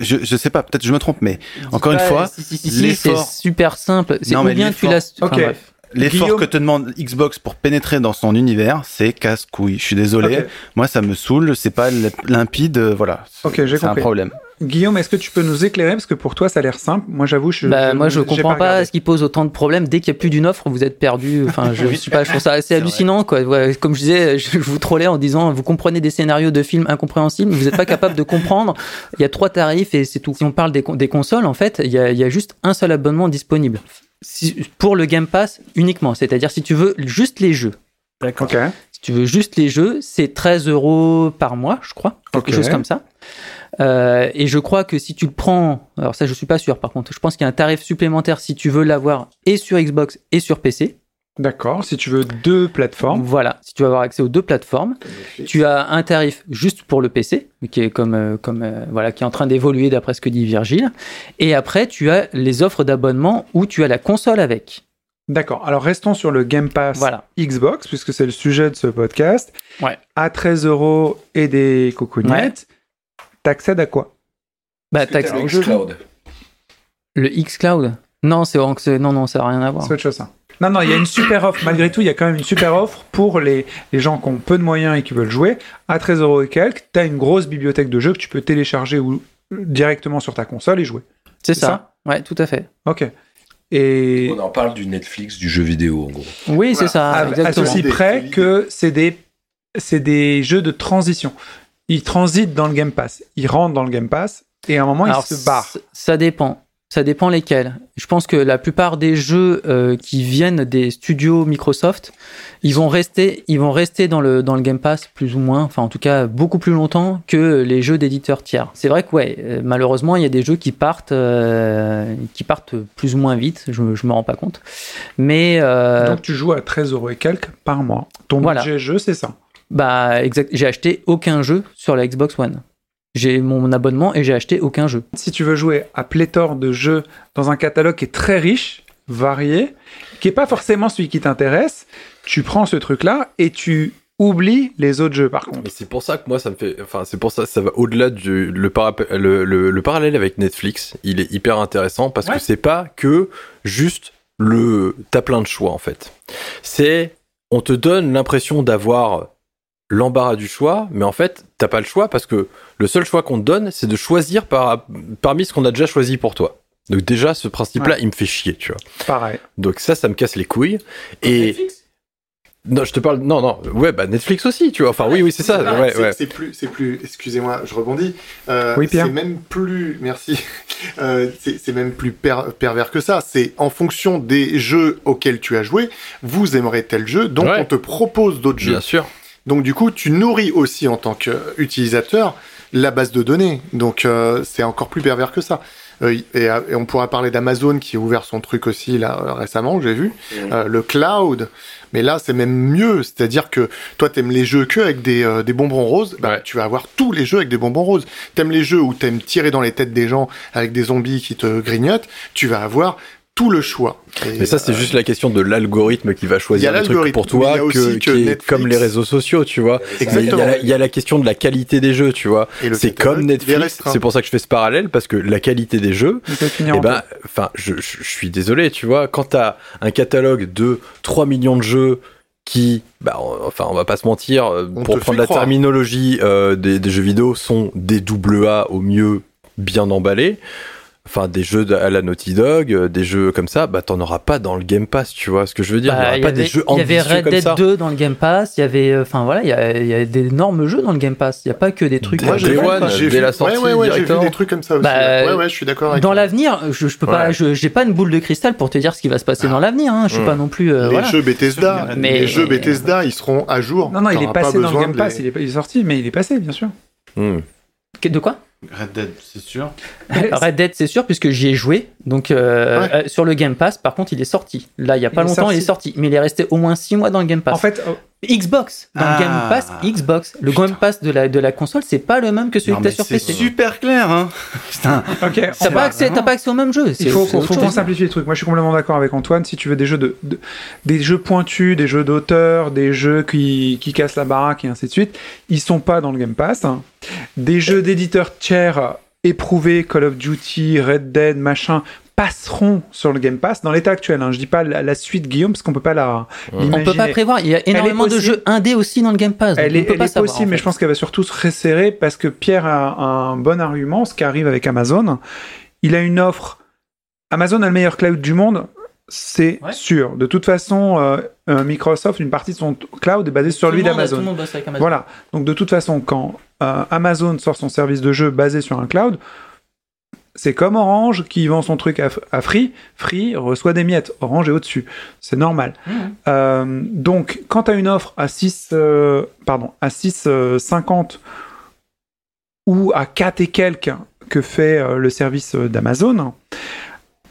je, je sais pas, peut-être je me trompe, mais encore une fois, si, si, si, si, c'est l'effort- super simple. C'est Non, ou mais bien tu l'effort- l'as. enfin, Ok. bref. L'effort Guillaume- que te demande Xbox pour pénétrer dans son univers, c'est casse-couille. Je suis désolé. Moi, ça me saoule, c'est pas limpide, euh, voilà. Ok, j'ai C'est un compris. problème. Guillaume, est-ce que tu peux nous éclairer? Parce que pour toi ça a l'air simple. Moi j'avoue, je. Bah, moi, je comprends pas, ce qui pose autant de problèmes. Dès qu'il y a plus d'une offre, vous êtes perdu. Enfin, je suis pas, je trouve ça assez hallucinant, quoi. Ouais, comme je disais, je, je vous trollais en disant, vous comprenez des scénarios de films incompréhensibles, mais vous n'êtes pas capable de comprendre. Il y a trois tarifs et c'est tout. Si on parle des, con- des consoles, en fait, il y a, il y a juste un seul abonnement disponible. Si- pour le Game Pass uniquement. C'est-à-dire, si tu veux juste les jeux. D'accord. Si tu veux juste les jeux, c'est 13 euros par mois, je crois, quelque chose comme ça. Euh, et je crois que si tu le prends, alors ça je suis pas sûr par contre, je pense qu'il y a un tarif supplémentaire si tu veux l'avoir et sur Xbox et sur PC. D'accord, si tu veux deux plateformes. Voilà, si tu veux avoir accès aux deux plateformes, tu as un tarif juste pour le PC, qui est comme, euh, comme euh, voilà, qui est en train d'évoluer d'après ce que dit Virgile. Et après, tu as les offres d'abonnement où tu as la console avec. D'accord, alors restons sur le Game Pass Xbox, puisque c'est le sujet de ce podcast. Ouais. À 13 euros et des cocognettes, t'accèdes à quoi? Bah, t'as accès au jeu. Le xCloud? Non, c'est c'est- non, non, ça n'a rien à voir. C'est autre chose, ça. Non, non, il y a une super offre. Malgré tout, il y a quand même une super offre pour les, les gens qui ont peu de moyens et qui veulent jouer. À 13 euros et quelques, tu as une grosse bibliothèque de jeux que tu peux télécharger ou, directement sur ta console et jouer. C'est ça. Ouais, tout à fait. Ok. Et On en parle du Netflix du jeu vidéo, en gros. Oui, c'est ça. à, à exactement. ceci près que c'est des, c'est des jeux de transition. Ils transitent dans le Game Pass. Ils rentrent dans le Game Pass et à un moment, Alors, ils se barrent. Ça dépend. Ça dépend lesquels. Je pense que la plupart des jeux euh, qui viennent des studios Microsoft, ils vont rester, ils vont rester dans le dans le Game Pass plus ou moins, enfin en tout cas beaucoup plus longtemps que les jeux d'éditeurs tiers. C'est vrai que ouais, euh, malheureusement il y a des jeux qui partent, euh, qui partent plus ou moins vite. Je je me rends pas compte, mais euh, Donc tu joues à 13 euros et quelques par mois. Ton Voilà. budget jeu, c'est ça? bah exact. J'ai acheté aucun jeu sur la Xbox One. J'ai mon abonnement et j'ai acheté aucun jeu. Si tu veux jouer à pléthore de jeux dans un catalogue qui est très riche, varié, qui est pas forcément celui qui t'intéresse, tu prends ce truc-là et tu oublies les autres jeux par contre. Mais c'est pour ça que moi ça me fait, enfin c'est pour ça ça va au-delà du le, parap- le, le- le parallèle avec Netflix, il est hyper intéressant parce Ouais. que c'est pas que juste le t'as plein de choix en fait. C'est on te donne l'impression d'avoir l'embarras du choix, mais en fait t'as pas le choix parce que le seul choix qu'on te donne c'est de choisir par, parmi ce qu'on a déjà choisi pour toi. Donc déjà ce principe-là Ouais. il me fait chier, tu vois. Pareil. Donc ça, ça me casse les couilles. Et non, je te parle. Non, non. Ouais, bah Netflix aussi, tu vois. Enfin, oui, oui, c'est ça. Ah, Ouais, c'est- ouais. C'est plus, c'est plus. Excusez-moi, je rebondis. Euh, Oui, Pierre. C'est même plus. Merci. Euh, c'est c'est même plus per- pervers que ça. C'est en fonction des jeux auxquels tu as joué, vous aimerez tel jeu, donc Ouais. on te propose d'autres jeux. Bien sûr. Donc du coup, tu nourris aussi en tant qu'utilisateur la base de données. Donc euh, c'est encore plus pervers que ça. Euh, et, et on pourra parler d'Amazon qui a ouvert son truc aussi là euh, récemment, j'ai vu. Euh, le cloud. Mais là, c'est même mieux. C'est-à-dire que toi, t'aimes les jeux que avec des, euh, des bonbons roses. Bah, tu vas avoir tous les jeux avec des bonbons roses. T'aimes les jeux où t'aimes tirer dans les têtes des gens avec des zombies qui te grignotent. Tu vas avoir tout le choix. Et, Mais ça, c'est euh, juste la question de l'algorithme qui va choisir le truc pour toi, il y a que, qui est comme les réseaux sociaux, tu vois. Il y, a la, il y a la question de la qualité des jeux, tu vois. C'est comme Netflix. C'est pour ça que je fais ce parallèle parce que la qualité des jeux, eh en ben, enfin, je, je, je suis désolé, tu vois. Quand t'as un catalogue de 3 millions de jeux qui, bah, on- enfin, on va pas se mentir, euh, On pour prendre la croire. terminologie euh, des, des jeux vidéo, sont des double A au mieux bien emballés. Enfin, des jeux à la Naughty Dog, euh, des jeux comme ça, bah t'en auras pas dans le Game Pass, tu vois ce que je veux dire. Bah, il y aura pas des jeux il y avait Red Dead ça. 2 dans le Game Pass, il y avait, euh, enfin voilà, il y a, y d'énormes jeux dans le Game Pass. Il n'y a pas que des trucs. Moi, j'ai vu- dès vu, la sortie, ouais, ouais, ouais, j'ai vu directement. des trucs comme ça aussi. Bah, ouais, ouais, je suis d'accord avec Dans l'avenir, je, je peux pas, j'ai pas une boule de cristal pour te dire ce qui va se passer dans l'avenir. Hein. Je suis Mm. pas non plus. euh, les voilà. jeux Bethesda, Mais- les jeux Bethesda, ils seront à jour. Non, non, il est passé dans le Game Pass. Il, est, sorti, mais il est passé, bien sûr. Hmm. De quoi? Red Dead, c'est sûr. Red Dead, c'est sûr, puisque j'y ai joué. Donc euh, Ouais. euh, sur le Game Pass, par contre, il est sorti. Là, il y a pas Il longtemps, il est sorti, mais il est resté au moins 6 mois dans le Game Pass. En fait, oh, Xbox, dans Ah. le Game Pass, Xbox. Le Game Pass de la, de la console, c'est pas le même que celui Non, que t'as mais sur c'est PC. super clair, hein. Putain. ok. T'as pas, pas accès au même jeu. c'est- Il faut, c'est faut, faut qu'on simplifie le truc. Moi, je suis complètement d'accord avec Antoine. Si tu veux des jeux de, de- des jeux pointus, des jeux d'auteur, des jeux qui, qui cassent la baraque et ainsi de suite, ils sont pas dans le Game Pass. hein. Des jeux d'éditeurs tiers éprouvés, Call of Duty, Red Dead, machin, passeront sur le Game Pass dans l'état actuel. Hein. Je dis pas la, la suite Guillaume parce qu'on peut pas la. On peut pas prévoir. Il y a énormément de jeux indés aussi dans le Game Pass. Elle est, peut elle pas est savoir, possible, en mais je pense qu'elle va surtout se resserrer parce que Pierre a un bon argument, ce qui arrive avec Amazon. Il a une offre. Amazon a le meilleur cloud du monde, c'est Ouais. sûr. De toute façon, euh, euh, Microsoft, une partie de son cloud est basée sur Tout lui le monde- Tout le d'Amazon. Voilà. Donc de toute façon, quand euh, Amazon sort son service de jeu basé sur un cloud, c'est comme Orange qui vend son truc à, à Free. Free reçoit des miettes. Orange est au-dessus. C'est normal. Euh, donc, quand tu as une offre à 6, euh, pardon, à 6,50 ou à 4 et quelques que fait euh, le service euh, d'Amazon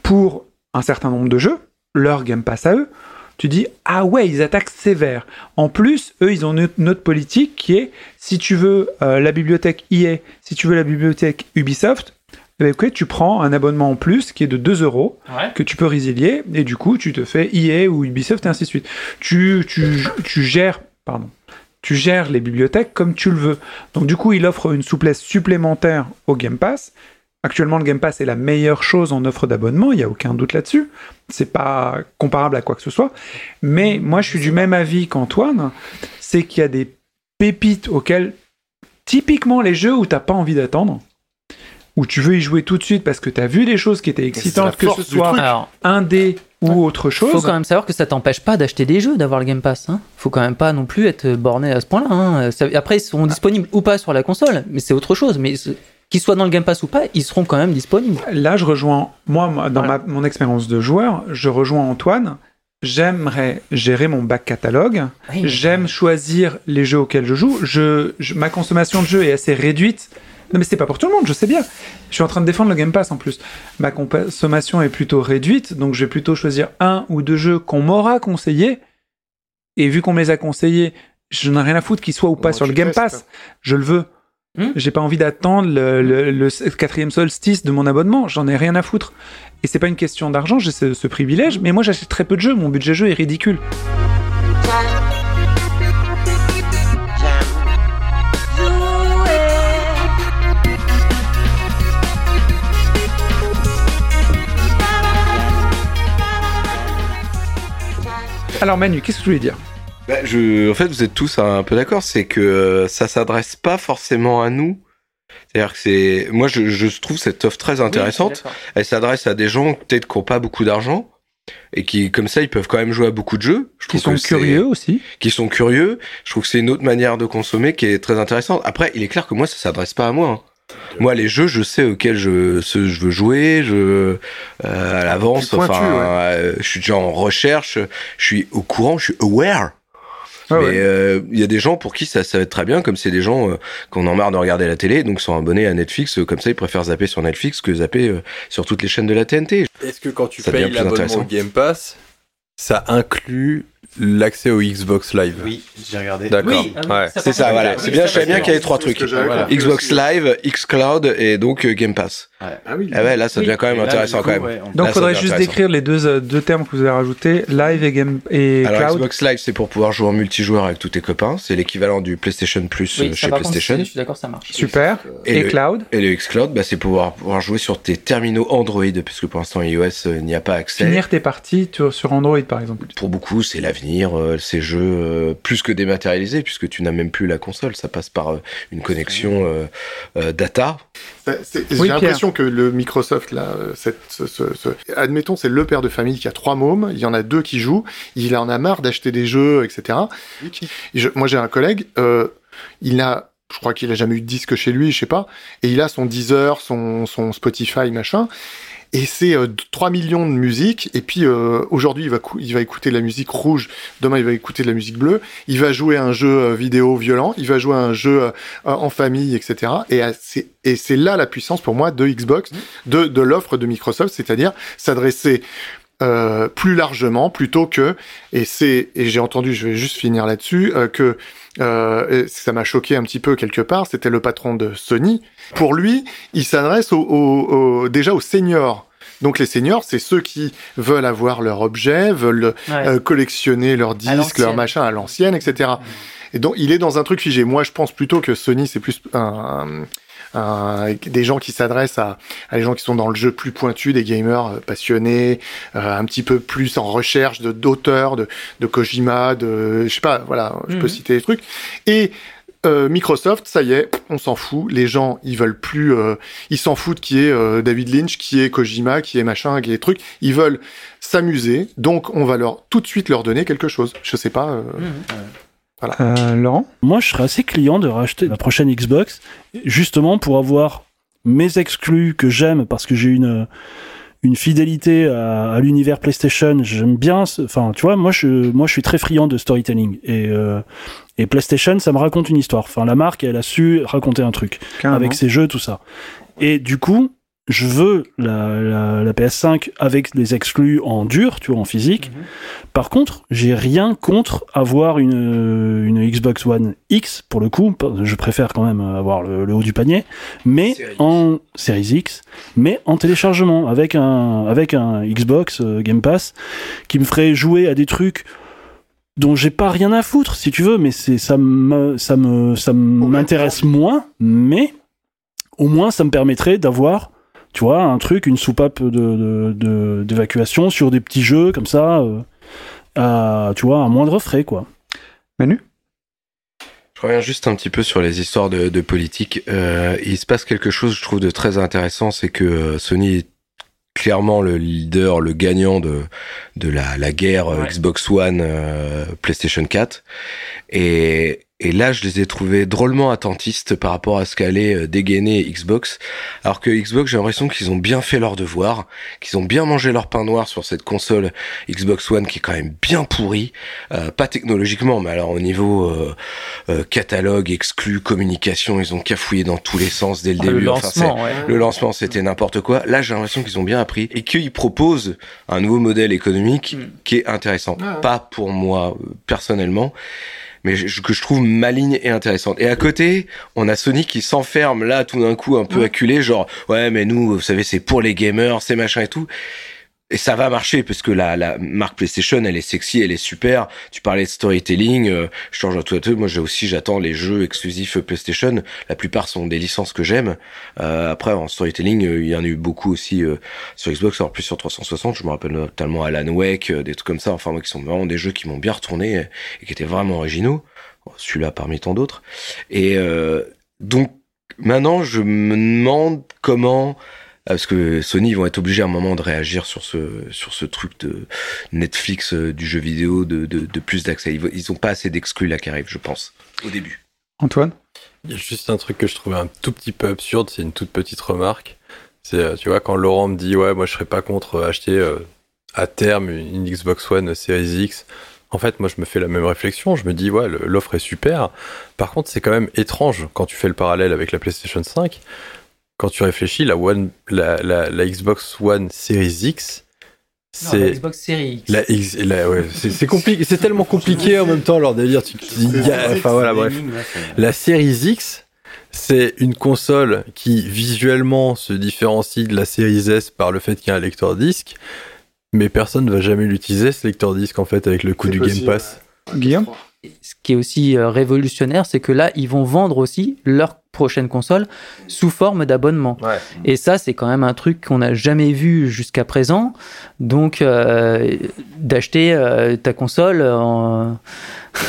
pour un certain nombre de jeux, leur Game Pass à eux, tu dis ah ouais ils attaquent sévère. En plus eux ils ont une, une autre politique qui est si tu veux euh, la bibliothèque EA, si tu veux la bibliothèque Ubisoft, ok, tu prends un abonnement en plus qui est de 2 euros Ouais. que tu peux résilier et du coup tu te fais EA ou Ubisoft et ainsi de suite. Tu, tu, tu gères pardon tu gères les bibliothèques comme tu le veux. Donc du coup, il offre une souplesse supplémentaire au Game Pass. Actuellement, le Game Pass est la meilleure chose en offre d'abonnement, il n'y a aucun doute là-dessus. C'est pas comparable à quoi que ce soit. Mais moi, je suis du même avis qu'Antoine, c'est qu'il y a des pépites auxquelles, typiquement les jeux où t'as pas envie d'attendre, où tu veux y jouer tout de suite parce que tu as vu des choses qui étaient excitantes, que ce soit. Alors, indé ou autre chose. Faut quand même savoir que ça t'empêche pas d'acheter des jeux, d'avoir le Game Pass. Hein. Faut quand même pas non plus être borné à ce point-là. Hein. Après, ils seront disponibles ou pas sur la console, mais c'est autre chose. Mais qu'ils soient dans le Game Pass ou pas, ils seront quand même disponibles. Là, je rejoins, moi, dans ma- mon expérience de joueur, je rejoins Antoine. J'aimerais gérer mon back catalogue. Oui. J'aime choisir les jeux auxquels je joue. Je, je- ma consommation de jeux est assez réduite. Non, mais c'est pas pour tout le monde, je sais bien. Je suis en train de défendre le Game Pass en plus. Ma consommation est plutôt réduite, donc je vais plutôt choisir un ou deux jeux qu'on m'aura conseillé. Et vu qu'on me les a conseillés, je n'ai rien à foutre qu'ils soient ou pas sur le Game testes. Pass. Je le veux. Hmm. J'ai pas envie d'attendre le, le- le quatrième solstice de mon abonnement. J'en ai rien à foutre. Et c'est pas une question d'argent, j'ai ce, ce privilège. Mais moi, j'achète très peu de jeux. Mon budget jeu est ridicule. Alors Manu, qu'est-ce que tu voulais dire Bah, je, en fait, vous êtes tous un peu d'accord, c'est que euh, ça s'adresse pas forcément à nous. C'est-à-dire que c'est, moi, je, je trouve cette offre très intéressante. Elle s'adresse à des gens peut-être qui n'ont pas beaucoup d'argent et qui, comme ça, ils peuvent quand même jouer à beaucoup de jeux. Je Qui sont curieux aussi. Qui sont curieux. Je trouve que c'est une autre manière de consommer qui est très intéressante. Après, il est clair que moi, ça s'adresse pas à moi. hein. Moi, les jeux, je sais auxquels je, veux jouer, je euh, à l'avance. Enfin, ouais. euh, je suis déjà en recherche, je suis au courant, je suis aware. Ah Mais ouais. euh, il y a des gens pour qui ça, ça va être très bien, comme c'est des gens euh, qu'on en marre de regarder la télé, donc sont abonnés à Netflix, euh, comme ça ils préfèrent zapper sur Netflix que zapper euh, sur toutes les chaînes de la TNT. Est-ce que quand tu Ça payes l'abonnement Game Pass, ça inclut l'accès au Xbox Live Oui, j'ai regardé. D'accord. Oui, ah oui, Ouais. C'est ça, voilà. C'est bien, je savais bien qu'il y avait trois trucs. Voilà. Xbox. Live, Xcloud et donc euh, Game Pass. Ah oui. Ah ouais, là ça Oui. devient quand même là, intéressant coup, quand même. ouais, on- Donc, Là, il faudrait juste décrire les deux, euh, deux termes que vous avez rajoutés, live et, game, et Alors cloud. Xbox Live c'est pour pouvoir jouer en multijoueur avec tous tes copains, c'est l'équivalent du PlayStation Plus euh, Oui, chez contre, PlayStation. je suis d'accord, ça marche. Super. Et Et, le- cloud. Et le Xcloud, bah, c'est pouvoir pouvoir jouer sur tes terminaux Android, puisque pour l'instant iOS euh, n'y a pas accès. Finir tes parties sur- sur Android, par exemple. Pour beaucoup, c'est l'avenir, euh, ces jeux euh, plus que dématérialisés, puisque tu n'as même plus la console, ça passe par euh, une connexion euh, euh, data. C'est- J'ai Oui, que le Microsoft, là, euh, cette, ce, ce- ce- admettons, c'est le père de famille qui a trois mômes, il y en a deux qui jouent, il en a marre d'acheter des jeux, etc. Je- moi, j'ai un collègue, euh, il a, je crois qu'il a jamais eu de disque chez lui, je sais pas, et il a son Deezer, son, son Spotify, machin. Et c'est euh, 3 millions de musique. Et puis euh, aujourd'hui, il va, il va écouter de la musique rouge. Demain, il va écouter de la musique bleue. Il va jouer à un jeu euh, vidéo violent. Il va jouer à un jeu euh, en famille, etc. Et euh, c'est et c'est là la puissance pour moi de Xbox, de, de l'offre de Microsoft, c'est-à-dire s'adresser euh, plus largement plutôt que et c'est et j'ai entendu, je vais juste finir là-dessus euh, que euh, ça m'a choqué un petit peu quelque part. C'était le patron de Sony. Pour lui, il s'adresse au, au- au- déjà aux seniors. Donc les seniors, c'est ceux qui veulent avoir leur objet, veulent Ouais. euh, collectionner leurs disques, leurs machins à l'ancienne, etc. Et donc il est dans un truc figé. Moi, je pense plutôt que Sony, c'est plus un, un- des gens qui s'adressent à, à des gens qui sont dans le jeu plus pointu, des gamers euh, passionnés, euh, un petit peu plus en recherche de d'auteurs, de, de Kojima, de je sais pas, voilà, je peux Mhm. citer des trucs. Et euh, Microsoft, ça y est, on s'en fout. Les gens, ils veulent plus, euh, ils s'en foutent qui est euh, David Lynch, qui est Kojima, qui est machin, qui est truc. Ils veulent s'amuser, donc on va leur tout de suite leur donner quelque chose. Je sais pas. euh, voilà. Euh, Laurent Moi, je serais assez client de racheter la prochaine Xbox, justement pour avoir mes exclus que j'aime parce que j'ai une une fidélité à, à l'univers PlayStation. J'aime bien, ce- enfin, tu vois, moi je, moi je suis très friand de storytelling et euh, et PlayStation, ça me raconte une histoire. Enfin, la marque, elle a su raconter un truc Carrément. avec ses jeux, tout ça. Et du coup, je veux la, la, la PS5 avec les exclus en dur, tu vois, en physique. Par contre, j'ai rien contre avoir une, une Xbox One X, pour le coup. Je préfère quand même avoir le, le haut du panier, mais en Series X, mais en téléchargement, avec un, avec un Xbox euh, Game Pass qui me ferait jouer à des trucs dont j'ai pas rien à foutre, si tu veux, mais c'est ça me ça me ça m'intéresse moins, mais au moins ça me permettrait d'avoir tu vois un truc, une soupape de de- de- d'évacuation sur des petits jeux comme ça, euh, à, tu vois, à moindre frais quoi. Manu? Je reviens juste un petit peu sur les histoires de, de politique. Euh, il se passe quelque chose, je trouve, de très intéressant, c'est que euh, Sony est clairement le leader, le gagnant de de la, la guerre Xbox One, euh, PlayStation 4. Et, et là, je les ai trouvés drôlement attentistes par rapport à ce qu'allait euh, dégainer Xbox. Alors que Xbox, j'ai l'impression qu'ils ont bien fait leur devoir, qu'ils ont bien mangé leur pain noir sur cette console Xbox One qui est quand même bien pourrie, euh, pas technologiquement, mais alors au niveau euh, euh, catalogue, exclu, communication, ils ont cafouillé dans tous les sens dès le Ah, le début. Enfin, lancement, ouais. le lancement, c'était n'importe quoi. Là, j'ai l'impression qu'ils ont bien appris et qu'ils proposent un nouveau modèle économique qui est intéressant. Pas pour moi euh, personnellement, mais je- que je trouve maligne et intéressante. Et à côté, on a Sony qui s'enferme là tout d'un coup un peu acculé, genre ouais mais nous, vous savez, c'est pour les gamers, c'est machin et tout. Et ça va marcher parce que la, la marque PlayStation, elle est sexy, elle est super. Tu parlais de storytelling, euh, je change à tout à tout. Moi, j'ai aussi, j'attends les jeux exclusifs PlayStation. La plupart sont des licences que j'aime. Euh, après, en storytelling, euh, il y en a eu beaucoup aussi euh, sur Xbox, alors plus sur 360. Je me rappelle notamment Alan Wake, euh, des trucs comme ça. Enfin, moi, qui sont vraiment des jeux qui m'ont bien retourné et qui étaient vraiment originaux. Celui-là parmi tant d'autres. Et donc, maintenant, je me demande comment parce que Sony ils vont être obligés à un moment de réagir sur ce sur ce truc de Netflix euh, du jeu vidéo de, de, de plus d'accès. Ils, ils ont pas assez d'exclus là qui arrivent, je pense, au début. Antoine? Il y a juste un truc que je trouvais un tout petit peu absurde, c'est une toute petite remarque. C'est, euh, tu vois, quand Laurent me dit, ouais, moi je serais pas contre euh, acheter euh, à terme une Xbox One Series X. En fait, moi je me fais la même réflexion. Je me dis, ouais, l'offre est super. Par contre, c'est quand même étrange quand tu fais le parallèle avec la PlayStation 5. Quand tu réfléchis, la, One, la, la, la Xbox One Series X, Non, c'est. la Xbox Series X. La X, la- ouais, c'est c'est compliqué, c'est tellement compliqué en même temps leur délire. Tu, tu dis, il y a- enfin voilà, bref. La Series X, c'est une console qui visuellement se différencie de la Series S par le fait qu'il y a un lecteur disque, mais personne ne va jamais l'utiliser ce lecteur disque en fait avec le coût du Game Pass. Guillaume qui est aussi euh, révolutionnaire, c'est que là, ils vont vendre aussi leur prochaine console sous forme d'abonnement. Et ça, c'est quand même un truc qu'on n'a jamais vu jusqu'à présent. Donc, euh, d'acheter euh, ta console en,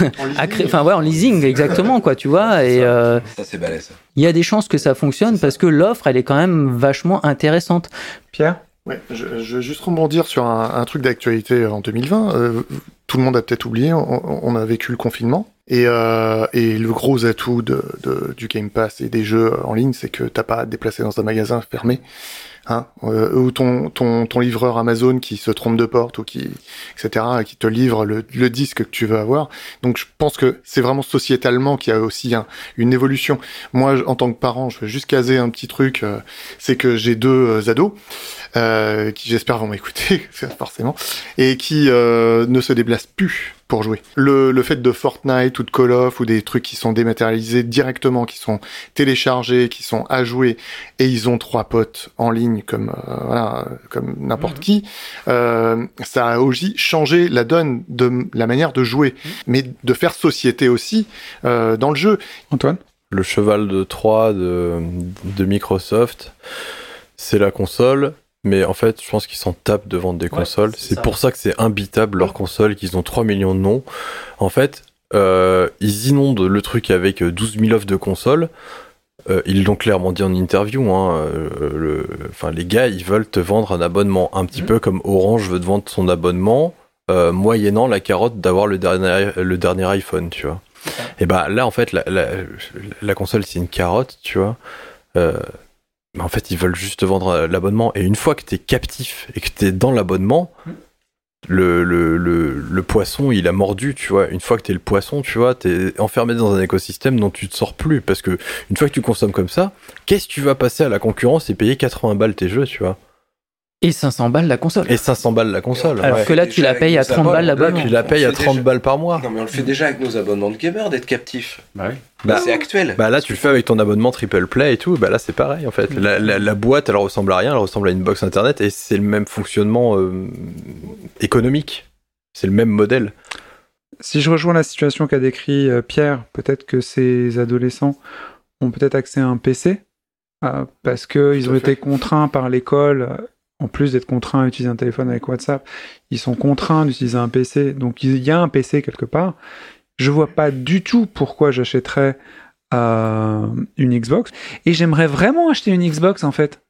enfin ouais, en leasing, exactement quoi, tu vois. Et euh, Ça c'est balèze. il y a des chances que ça fonctionne parce que l'offre, elle est quand même vachement intéressante. Pierre? Ouais, je, je veux juste rebondir sur un, truc d'actualité en 2020. Euh, tout le monde a peut-être oublié, on, a vécu le confinement. Et, euh, et le gros atout du Game Pass et des jeux en ligne, c'est que t'as pas à te déplacer dans un magasin fermé. Hein, euh, ou ton, ton, ton livreur Amazon qui se trompe de porte ou qui etc qui te livre le, le disque que tu veux avoir. Donc je pense que c'est vraiment sociétalement qu'il y a aussi un- une évolution. Moi en tant que parent je veux juste caser un petit truc euh, c'est que j'ai deux euh, ados euh, qui j'espère vont m'écouter forcément et qui euh, ne se déplacent plus pour jouer. Le, le fait de Fortnite ou de Call of ou des trucs qui sont dématérialisés directement, qui sont téléchargés, qui sont à jouer, et ils ont trois potes en ligne comme euh, voilà, comme n'importe qui, euh, ça a aussi changé la donne de la manière de jouer, mais de faire société aussi euh, dans le jeu. Antoine? Le cheval de Troie de, de Microsoft, c'est la console. Mais en fait, je pense qu'ils s'en tapent de vendre des consoles. C'est pour ça que c'est imbitable leur console, qu'ils ont 3 millions de noms. En fait, euh, ils inondent le truc avec euh, 12 000 offres de consoles. Euh, ils l'ont clairement dit en interview. Hein, euh, le, enfin, les gars, ils veulent te vendre un abonnement, un petit peu comme Orange veut te vendre son abonnement, euh, moyennant la carotte d'avoir le dernier, le dernier iPhone, tu vois. Et bah là, en fait, la, la, la console, c'est une carotte, tu vois. Mais en fait, ils veulent juste te vendre euh, l'abonnement. Et une fois que t'es captif et que t'es dans l'abonnement, le, le, le, le poisson, il a mordu, tu vois. Une fois que t'es le poisson, tu vois, t'es enfermé dans un écosystème dont tu te sors plus. Parce que une fois que tu consommes comme ça, qu'est-ce que tu vas passer à la concurrence et payer 80 balles tes jeux, tu vois? Et 500 balles la console. Et 500 balles la console. Alors ouais. que là, tu la payes à 30 balles l'abonnement. Tu la payes à 30 balles par mois. Non, mais on le fait déjà avec nos abonnements de gamer d'être captif. Bah oui. Bah, c'est actuel. Bah là, tu le fais avec ton abonnement triple play et tout. Bah là, c'est pareil en fait. La, la- la boîte, elle ressemble à rien. Elle ressemble à une box internet et c'est le même fonctionnement euh, économique. C'est le même modèle. Si je rejoins la situation qu'a décrit euh, Pierre, peut-être que ces adolescents ont peut-être accès à un PC euh, parce qu'ils ont été contraints par l'école, en plus d'être contraints à utiliser un téléphone avec WhatsApp, ils sont contraints d'utiliser un PC. Donc il y a un PC quelque part. Je vois pas du tout pourquoi j'achèterais euh, une Xbox. Et j'aimerais vraiment acheter une Xbox en fait.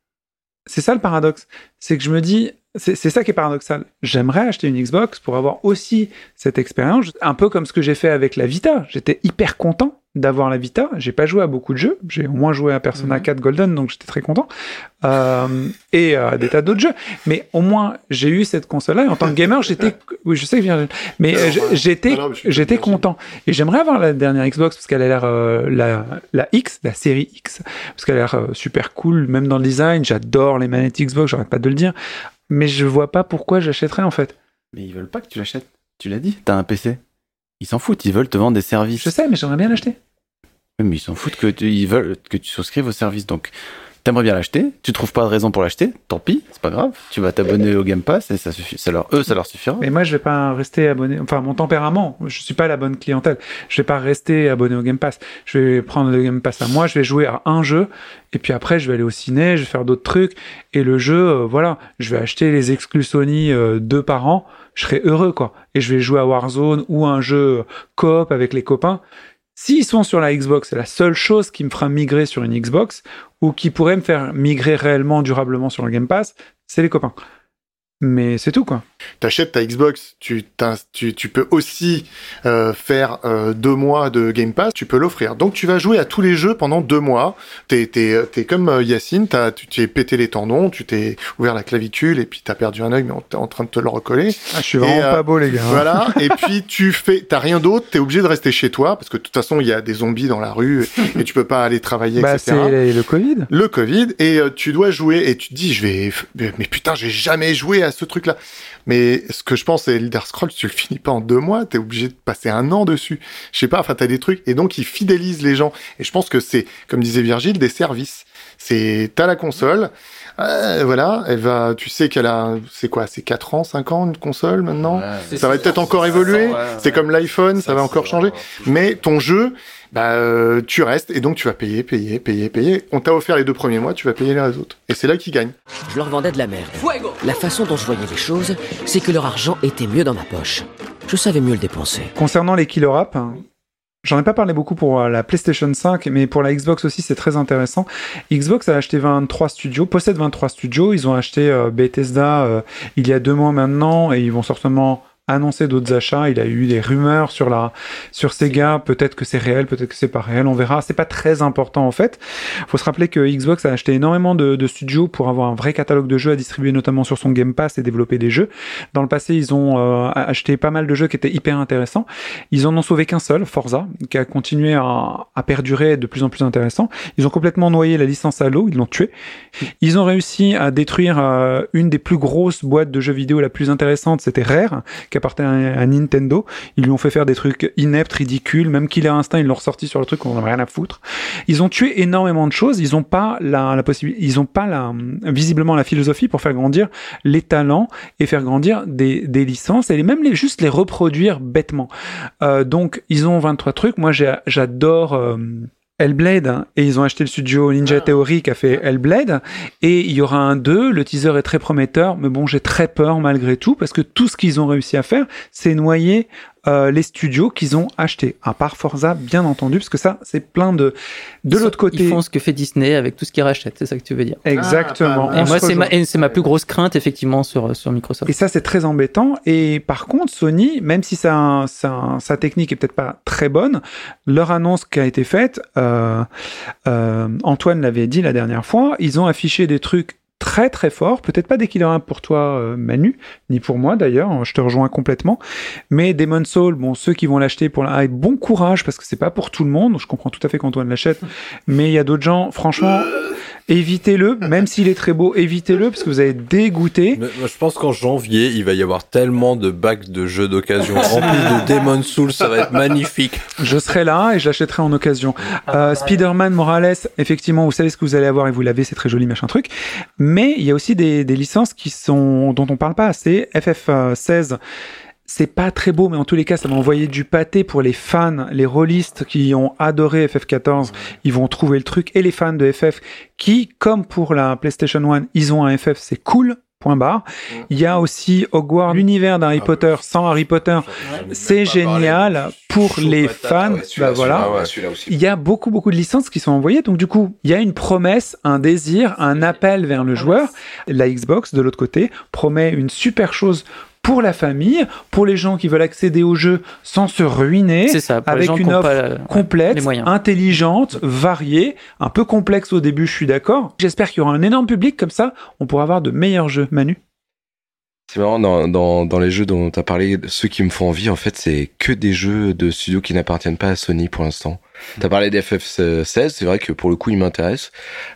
C'est ça le paradoxe. C'est que je me dis, c'est ça qui est paradoxal. J'aimerais acheter une Xbox pour avoir aussi cette expérience, un peu comme ce que j'ai fait avec la Vita. J'étais hyper content d'avoir la Vita. J'ai pas joué à beaucoup de jeux. J'ai au moins joué à Persona 4 Golden, donc j'étais très content. Euh, et euh, des tas d'autres jeux. Mais au moins, j'ai eu cette console-là. Et en tant que gamer, j'étais, oui, je sais que mais euh, j'étais, j'étais content. Et j'aimerais avoir la dernière Xbox parce qu'elle a l'air, euh, la, la X, la série X, parce qu'elle a l'air euh, super cool, même dans le design. J'adore les manettes Xbox, j'arrête pas de le dire. Mais je vois pas pourquoi j'achèterais en fait. Mais ils veulent pas que tu l'achètes. Tu l'as dit, t'as un PC. Ils s'en foutent, ils veulent te vendre des services. Je sais, mais j'aimerais bien l'acheter. Oui, mais ils s'en foutent que tu, ils veulent que tu souscrives au service. Donc, t'aimerais bien l'acheter, tu trouves pas de raison pour l'acheter, tant pis, c'est pas grave. Tu vas t'abonner au Game Pass et ça suffit. Ça leur, eux, ça leur suffira. Mais moi, je vais pas rester abonné. Enfin, mon tempérament, je suis pas la bonne clientèle. Je vais pas rester abonné au Game Pass. Je vais prendre le Game Pass à moi. Je vais jouer à un jeu et puis après, je vais aller au ciné. Je vais faire d'autres trucs. Et le jeu, euh, voilà, je vais acheter les exclus Sony euh, deux par an. Je serai heureux, quoi. Et je vais jouer à Warzone ou un jeu coop avec les copains. S'ils sont sur la Xbox, c'est la seule chose qui me fera migrer sur une Xbox ou qui pourrait me faire migrer réellement, durablement sur le Game Pass, c'est les copains. Mais c'est tout, quoi. T'achètes ta Xbox, tu, t'in- tu, tu peux aussi euh, faire euh, deux mois de Game Pass, tu peux l'offrir. Donc tu vas jouer à tous les jeux pendant deux mois. T'es, t'es comme euh, Yacine, t'as, tu t'es pété les tendons, tu t'es ouvert la clavicule et puis t'as perdu un œil, mais on t'es en train de te le recoller. Ah, je suis vraiment Et, pas beau, les gars. Voilà. et puis tu fais, t'as rien d'autre, t'es obligé de rester chez toi parce que de toute façon il y a des zombies dans la rue et tu peux pas aller travailler, Bah, etc c'est le Covid. le Covid et tu dois jouer et tu te dis je vais mais mais putain j'ai jamais joué à ce truc là mais ce que je pense c'est Elder Scrolls tu le finis pas en deux mois t'es obligé de passer un an dessus. Je sais pas enfin t'as des trucs et donc ils fidélisent les gens. Et je pense que c'est comme disait Virgile des services. C'est t'as la console euh, voilà, elle va, tu sais qu'elle a, c'est quoi, c'est 4 ans, 5 ans une console maintenant? Ça va peut-être encore évoluer, ouais, c'est ouais. comme l'iPhone, ça va encore changer, mais ton jeu, bah, euh, tu restes et donc tu vas payer, payer, payer, payer. On t'a offert les deux premiers mois, tu vas payer les autres. Et c'est là qu'ils gagnent. Je leur vendais de la merde. La façon dont je voyais les choses, c'est que leur argent était mieux dans ma poche. Je savais mieux le dépenser. Concernant les killer apps, hein, j'en ai pas parlé beaucoup pour euh, la PlayStation 5, mais pour la Xbox aussi, c'est très intéressant. Xbox a acheté 23 studios, possède 23 studios. Ils ont acheté euh, Bethesda euh, il y a deux mois maintenant et ils vont certainement annoncer d'autres achats. Il a eu des rumeurs sur la sur Sega. Peut-être que c'est réel, peut-être que c'est pas réel. On verra. C'est pas très important en fait. Faut se rappeler que Xbox a acheté énormément de, de studios pour avoir un vrai catalogue de jeux à distribuer, notamment sur son Game Pass et développer des jeux. Dans le passé, ils ont euh, acheté pas mal de jeux qui étaient hyper intéressants. Ils en ont sauvé qu'un seul, Forza, qui a continué à, à perdurer et de plus en plus intéressant. Ils ont complètement noyé la licence Halo, ils l'ont tué. Ils ont réussi à détruire euh, une des plus grosses boîtes de jeux vidéo la plus intéressante, c'était Rare, qui appartenait à, Nintendo. Ils lui ont fait faire des trucs ineptes, ridicules, même Killer Instinct, ils l'ont ressorti sur le truc, on en a rien à foutre. Ils ont tué énormément de choses, ils ont pas la, possibilité, ils ont pas visiblement la philosophie pour faire grandir les talents et faire grandir des, licences et même les, juste les reproduire bêtement. Euh, donc, ils ont 23 trucs. Moi, j'adore euh, Hellblade hein, et ils ont acheté le studio Ninja Theory qui a fait Hellblade et il y aura un 2. Le teaser est très prometteur, mais bon, j'ai très peur malgré tout parce que tout ce qu'ils ont réussi à faire, c'est noyer euh, les studios qu'ils ont achetés. À part Forza, bien entendu, parce que ça, c'est plein de. De l'autre côté. Ils font ce que fait Disney avec tout ce qu'ils rachètent, c'est ça que tu veux dire. Exactement. Et On moi, c'est ma, et ma plus grosse crainte, effectivement, sur, sur Microsoft. Et ça, c'est très embêtant. Et par contre, Sony, même si sa, sa, sa technique est peut-être pas très bonne, leur annonce qui a été faite, euh, euh, Antoine l'avait dit la dernière fois, ils ont affiché des trucs très très forts, peut-être pas App pour toi euh, Manu, ni pour moi d'ailleurs, je te rejoins complètement, mais Demon Soul, bon ceux qui vont l'acheter pour la bon courage parce que c'est pas pour tout le monde, je comprends tout à fait qu'Antoine l'achète, mais il y a d'autres gens, franchement, évitez-le, même s'il est très beau, évitez-le parce que vous allez. Mais moi, je pense qu'en janvier, il va y avoir tellement de bacs de jeux d'occasion remplis de Demon Souls, ça va être magnifique. Je serai là et je l'achèterai en occasion. Euh, Spider-Man Morales, effectivement, vous savez ce que vous allez avoir et vous l'avez, c'est très joli, machin truc. Mais il y a aussi des, des licences qui sont dont on parle pas assez. FF16, c'est pas très beau, mais en tous les cas, ça va envoyer du pâté pour les fans, les rôlistes qui ont adoré FF14. Ils vont trouver le truc et les fans de FF qui, comme pour la PlayStation 1, ils ont un FF, c'est cool. Point barre. Il y a aussi Hogwarts, l'univers d'Harry Potter sans Harry Potter. C'est génial pour les fans. Bah voilà. Il y a beaucoup, beaucoup de licences qui sont envoyées. Donc, du coup, il y a une promesse, un désir, un appel vers le joueur. La Xbox, de l'autre côté, promet une super chose pour la famille, pour les gens qui veulent accéder au jeu sans se ruiner, C'est ça, avec une offre complète, intelligente, variée, un peu complexe au début, je suis d'accord. J'espère qu'il y aura un énorme public comme ça, on pourra avoir de meilleurs jeux. Manu? C'est marrant, dans, dans, dans les jeux dont tu as parlé, ceux qui me font envie, en fait, c'est que des jeux de studios qui n'appartiennent pas à Sony pour l'instant. Tu as parlé d'FF16, c'est vrai que pour le coup, il m'intéresse.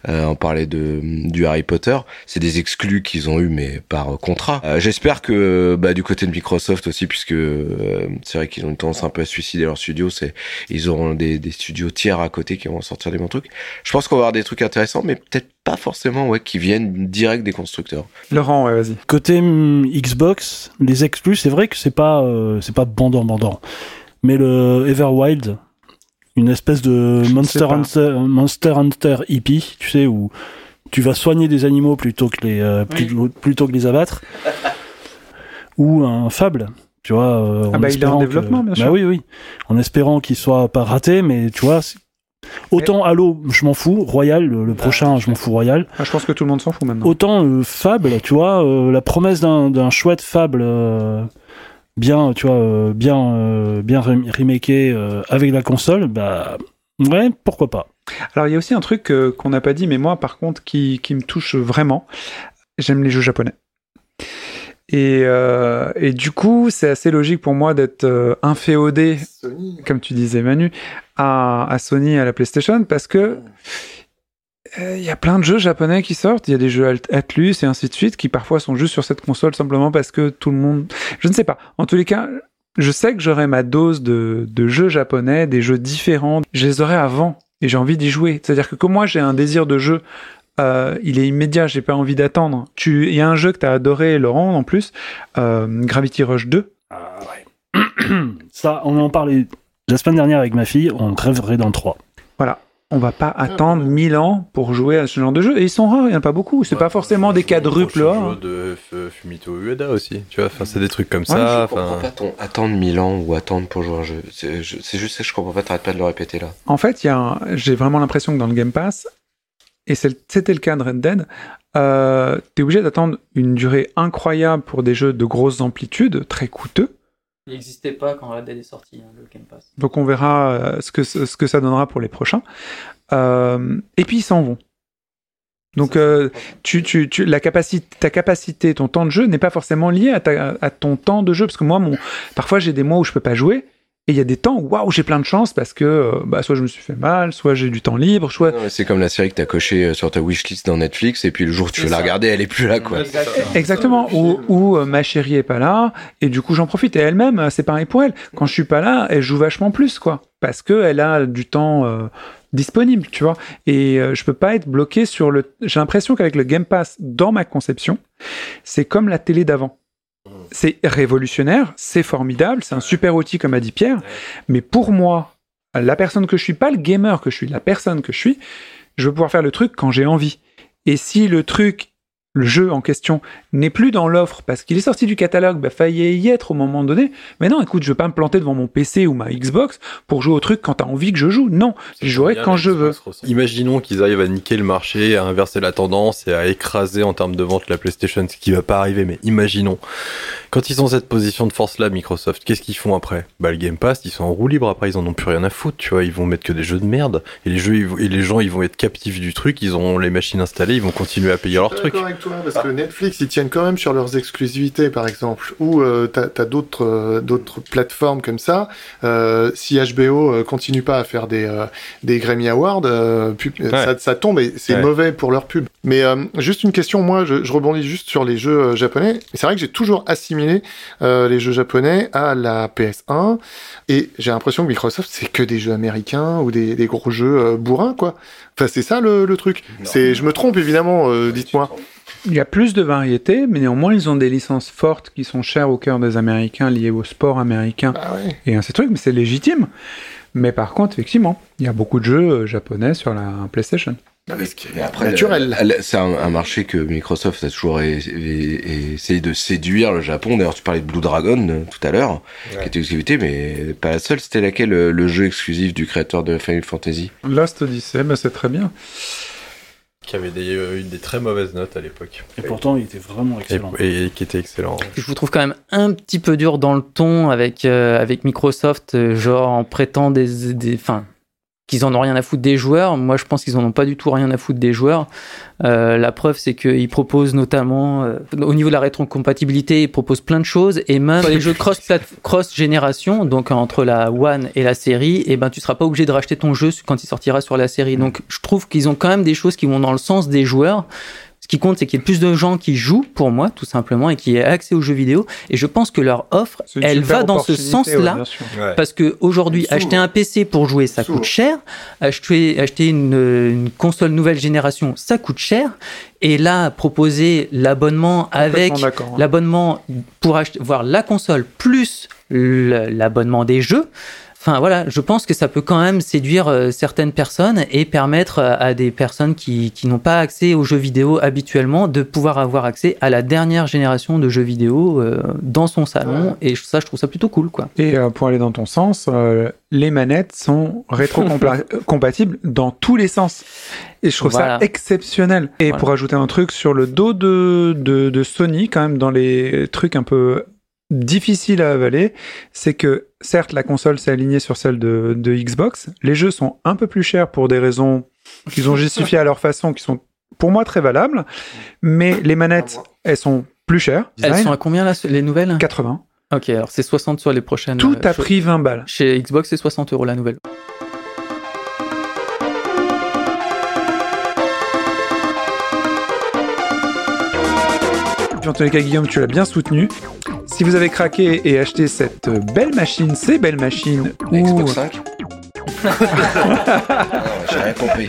Euh, on parlait de, du Harry Potter, c'est des exclus qu'ils ont eu, mais par contrat. Euh, J'espère que bah, du côté de Microsoft aussi, puisque euh, c'est vrai qu'ils ont une tendance un peu à suicider leur studio, c'est ils auront des, des studios tiers à côté qui vont sortir des bons trucs. Je pense qu'on va avoir des trucs intéressants, mais peut-être pas forcément ouais, qui viennent direct des constructeurs. Laurent, ouais, vas-y. Côté hum, Xbox, les exclus, c'est vrai que c'est pas euh, c'est pas bandant bandant. Mais le Everwild, une espèce de Monster. Hunter, Monster Hunter hippie, tu sais où tu vas soigner des animaux plutôt que les euh, plus- plutôt que les abattre. ou un Fable, tu vois. euh, Ah bah, il est en espérant développement, que- bien Bah sûr. oui, oui. En espérant qu'il soit pas raté, mais tu vois. Autant Halo, je m'en fous. Royal, le, le prochain, je m'en fous. Royal. Ah, je pense que tout le monde s'en fout maintenant. Autant euh, Fable, tu vois, euh, la promesse d'un d'un chouette Fable euh, bien, tu vois, euh, bien, euh, bien rem- remaké euh, avec la console, bah ouais, pourquoi pas. Alors, il y a aussi un truc qu'on n'a pas dit, mais moi, par contre, qui, qui me touche vraiment. J'aime les jeux japonais. Et, euh, et du coup, c'est assez logique pour moi d'être euh, inféodé, comme tu disais Manu, à, à Sony, à la PlayStation, parce que euh, il y a plein de jeux japonais qui sortent. Il y a des jeux Atlus et ainsi de suite qui parfois sont juste sur cette console simplement parce que tout le monde. Je ne sais pas. En tous les cas, je sais que j'aurai ma dose de, de jeux japonais, des jeux différents. Je les aurai avant et j'ai envie d'y jouer. C'est-à-dire que comme moi j'ai un désir de jeu, euh, il est immédiat. J'ai pas envie d'attendre. Tu, il y a un jeu que tu as adoré, Laurent, en plus, euh, Gravity Rush 2. Ça, on en parlait la semaine dernière avec ma fille, on rêverait dans le 3. Voilà. On va pas attendre 1000 ans pour jouer à ce genre de jeu. Et ils sont rares, il n'y en a pas beaucoup. C'est pas forcément des quadruples A. de F- Fumito Ueda aussi, tu vois, enfin c'est des trucs comme Ouais, ça. je comprends pas ton attendre 1000 ans ou attendre pour jouer à un jeu. C'est juste ça que je comprends pas, t'arrêtes pas de le répéter là. En fait, un- j'ai vraiment l'impression que dans le Game Pass, et c'était le cas de Red Dead, euh, tu es obligé d'attendre une durée incroyable pour des jeux de grosses amplitudes, très coûteux. Il n'existait pas quand Red Dead est sorti, hein, le Game Pass. Donc on verra euh, ce, que, ce que ça donnera pour les prochains. Euh, et puis ils s'en vont. Donc euh, tu, tu, tu, la capacité, ta capacité, ton temps de jeu n'est pas forcément lié à, ta- à ton temps de jeu. Parce que moi, mon, parfois j'ai des mois où je peux pas jouer. Et il y a des temps où waouh, j'ai plein de chance parce que euh, bah, soit je me suis fait mal, soit j'ai du temps libre, soit C'est comme la série que t'as coché euh, sur ta wishlist dans Netflix et puis le jour où tu veux la regarder, elle est plus là quoi. Exactement. Ou, ou, euh, ma chérie est pas là et du coup j'en profite. Et elle-même, c'est pareil pour elle. Quand je suis pas là, elle joue vachement plus, quoi, parce que elle a du temps euh, disponible, tu vois. Et euh, je peux pas être bloqué sur le. J'ai l'impression qu'avec le Game Pass, dans ma conception, c'est comme la télé d'avant. C'est révolutionnaire, c'est formidable, c'est un super outil comme a dit Pierre. Mais pour moi, la personne que je suis, pas le gamer que je suis, la personne que je suis, je veux pouvoir faire le truc quand j'ai envie. Et si le truc le jeu en question n'est plus dans l'offre parce qu'il est sorti du catalogue, bah fallait y être au moment donné. Mais non, écoute, je vais pas me planter devant mon PC ou ma Xbox pour jouer au truc quand t'as envie que je joue. Non, je jouerai quand je veux. Imaginons qu'ils arrivent à niquer le marché, à inverser la tendance et à écraser en termes de vente la PlayStation, ce qui va pas arriver, mais imaginons. Quand ils ont cette position de force là, Microsoft, qu'est-ce qu'ils font après? Bah le Game Pass, ils sont en roue libre après, ils en ont plus rien à foutre, tu vois, ils vont mettre que des jeux de merde et les jeux ils vont- et les gens ils vont être captifs du truc, ils auront les machines installées, ils vont continuer à payer leur truc. Toi, parce que Netflix, ils tiennent quand même sur leurs exclusivités, par exemple, ou euh, t'as as, d'autres euh, d'autres plateformes comme ça. Euh, si HBO euh, continue pas à faire des euh, des Grammy Awards, euh, ça, ça tombe et c'est Ouais. mauvais pour leur pub. Mais euh, juste une question, moi, je, je rebondis juste sur les jeux japonais. C'est vrai que j'ai toujours assimilé euh, les jeux japonais à la PS1, et j'ai l'impression que Microsoft c'est que des jeux américains ou des, des gros jeux bourrins, quoi. Enfin, c'est ça le, le truc. C'est, je me trompe évidemment, euh, dites-moi. Il y a plus de variétés, mais néanmoins, ils ont des licences fortes qui sont chères au cœur des Américains, liées au sport américain Ah ouais. et ainsi de suite, mais c'est légitime. Mais par contre, effectivement, il y a beaucoup de jeux euh, japonais sur la PlayStation. Mais après, naturel. c'est un, un marché que Microsoft a toujours e- e- essayé de séduire le Japon. D'ailleurs, tu parlais de Blue Dragon euh, tout à l'heure, qui était exclusivité, mais pas la seule. C'était laquelle le, le jeu exclusif du créateur de Final Fantasy? Lost Odyssey, bah, c'est très bien. Qui avait des, euh, eu des très mauvaises notes à l'époque. Et pourtant, il était vraiment Et, excellent. et qui était excellent. Je vous trouve quand même un petit peu dur dans le ton avec, euh, avec Microsoft, euh, genre en prêtant des. des qu'ils en ont rien à foutre des joueurs. Moi, je pense qu'ils en ont pas du tout rien à foutre des joueurs. Euh, la preuve, c'est qu'ils proposent notamment, euh, au niveau de la rétrocompatibilité, ils proposent plein de choses et même sur les jeux cross, cross génération, donc entre la One et la série, et ben tu seras pas obligé de racheter ton jeu quand il sortira sur la série. Donc, je trouve qu'ils ont quand même des choses qui vont dans le sens des joueurs. Qui compte, c'est qu'il y ait plus de gens qui jouent, pour moi, tout simplement, et qui aient accès aux jeux vidéo. Et je pense que leur offre, elle va dans ce sens-là. ouais. Parce que aujourd'hui, acheter un PC pour jouer, ça coûte cher. Acheter, acheter une, une console nouvelle génération, ça coûte cher. Et là, proposer l'abonnement avec hein. l'abonnement pour acheter, voir la console plus l'abonnement des jeux. Enfin voilà, je pense que ça peut quand même séduire euh, certaines personnes et permettre à, à des personnes qui, qui n'ont pas accès aux jeux vidéo habituellement de pouvoir avoir accès à la dernière génération de jeux vidéo euh, dans son salon. Et ça, je trouve ça plutôt cool, quoi. Et euh, pour aller dans ton sens, euh, les manettes sont rétro-compatibles dans tous les sens. Et je trouve Voilà. ça exceptionnel. Et Voilà. pour ajouter un truc sur le dos de, de, de Sony, quand même, dans les trucs un peu difficiles à avaler, c'est que certes, la console s'est alignée sur celle de, de Xbox. Les jeux sont un peu plus chers pour des raisons qu'ils ont justifiées à leur façon, qui sont pour moi très valables. Mais les manettes, elles sont plus chères. Elles sont à combien là, les nouvelles? 80. Ok, alors c'est 60 sur les prochaines. Tout euh, a pris 20 balles. Chez Xbox, c'est 60 euros la nouvelle. Puis en tous les cas, Guillaume, tu l'as bien soutenu. Si vous avez craqué et acheté cette belle machine, ces belles machines, ou... Xbox 5 J'ai rien compris.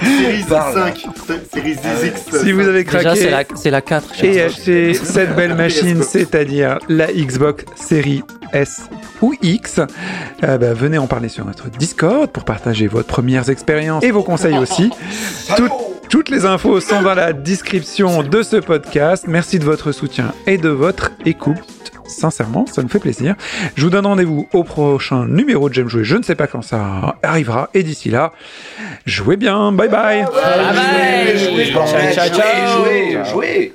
Series Parle. 5, Series X. si vous avez craqué c'est la, c'est la 4. chez et Xbox. acheté cette belle machine, c'est-à-dire la Xbox Series S ou X, euh, bah, venez en parler sur notre Discord pour partager vos premières expériences et vos conseils aussi. Tout- toutes les infos sont dans la description de ce podcast. Merci de votre soutien et de votre écoute. Sincèrement, ça nous fait plaisir. Je vous donne rendez-vous au prochain numéro de J'aime jouer. Je ne sais pas quand ça arrivera. Et d'ici là, jouez bien. Bye bye. Jouez, jouez, jouez, jouez.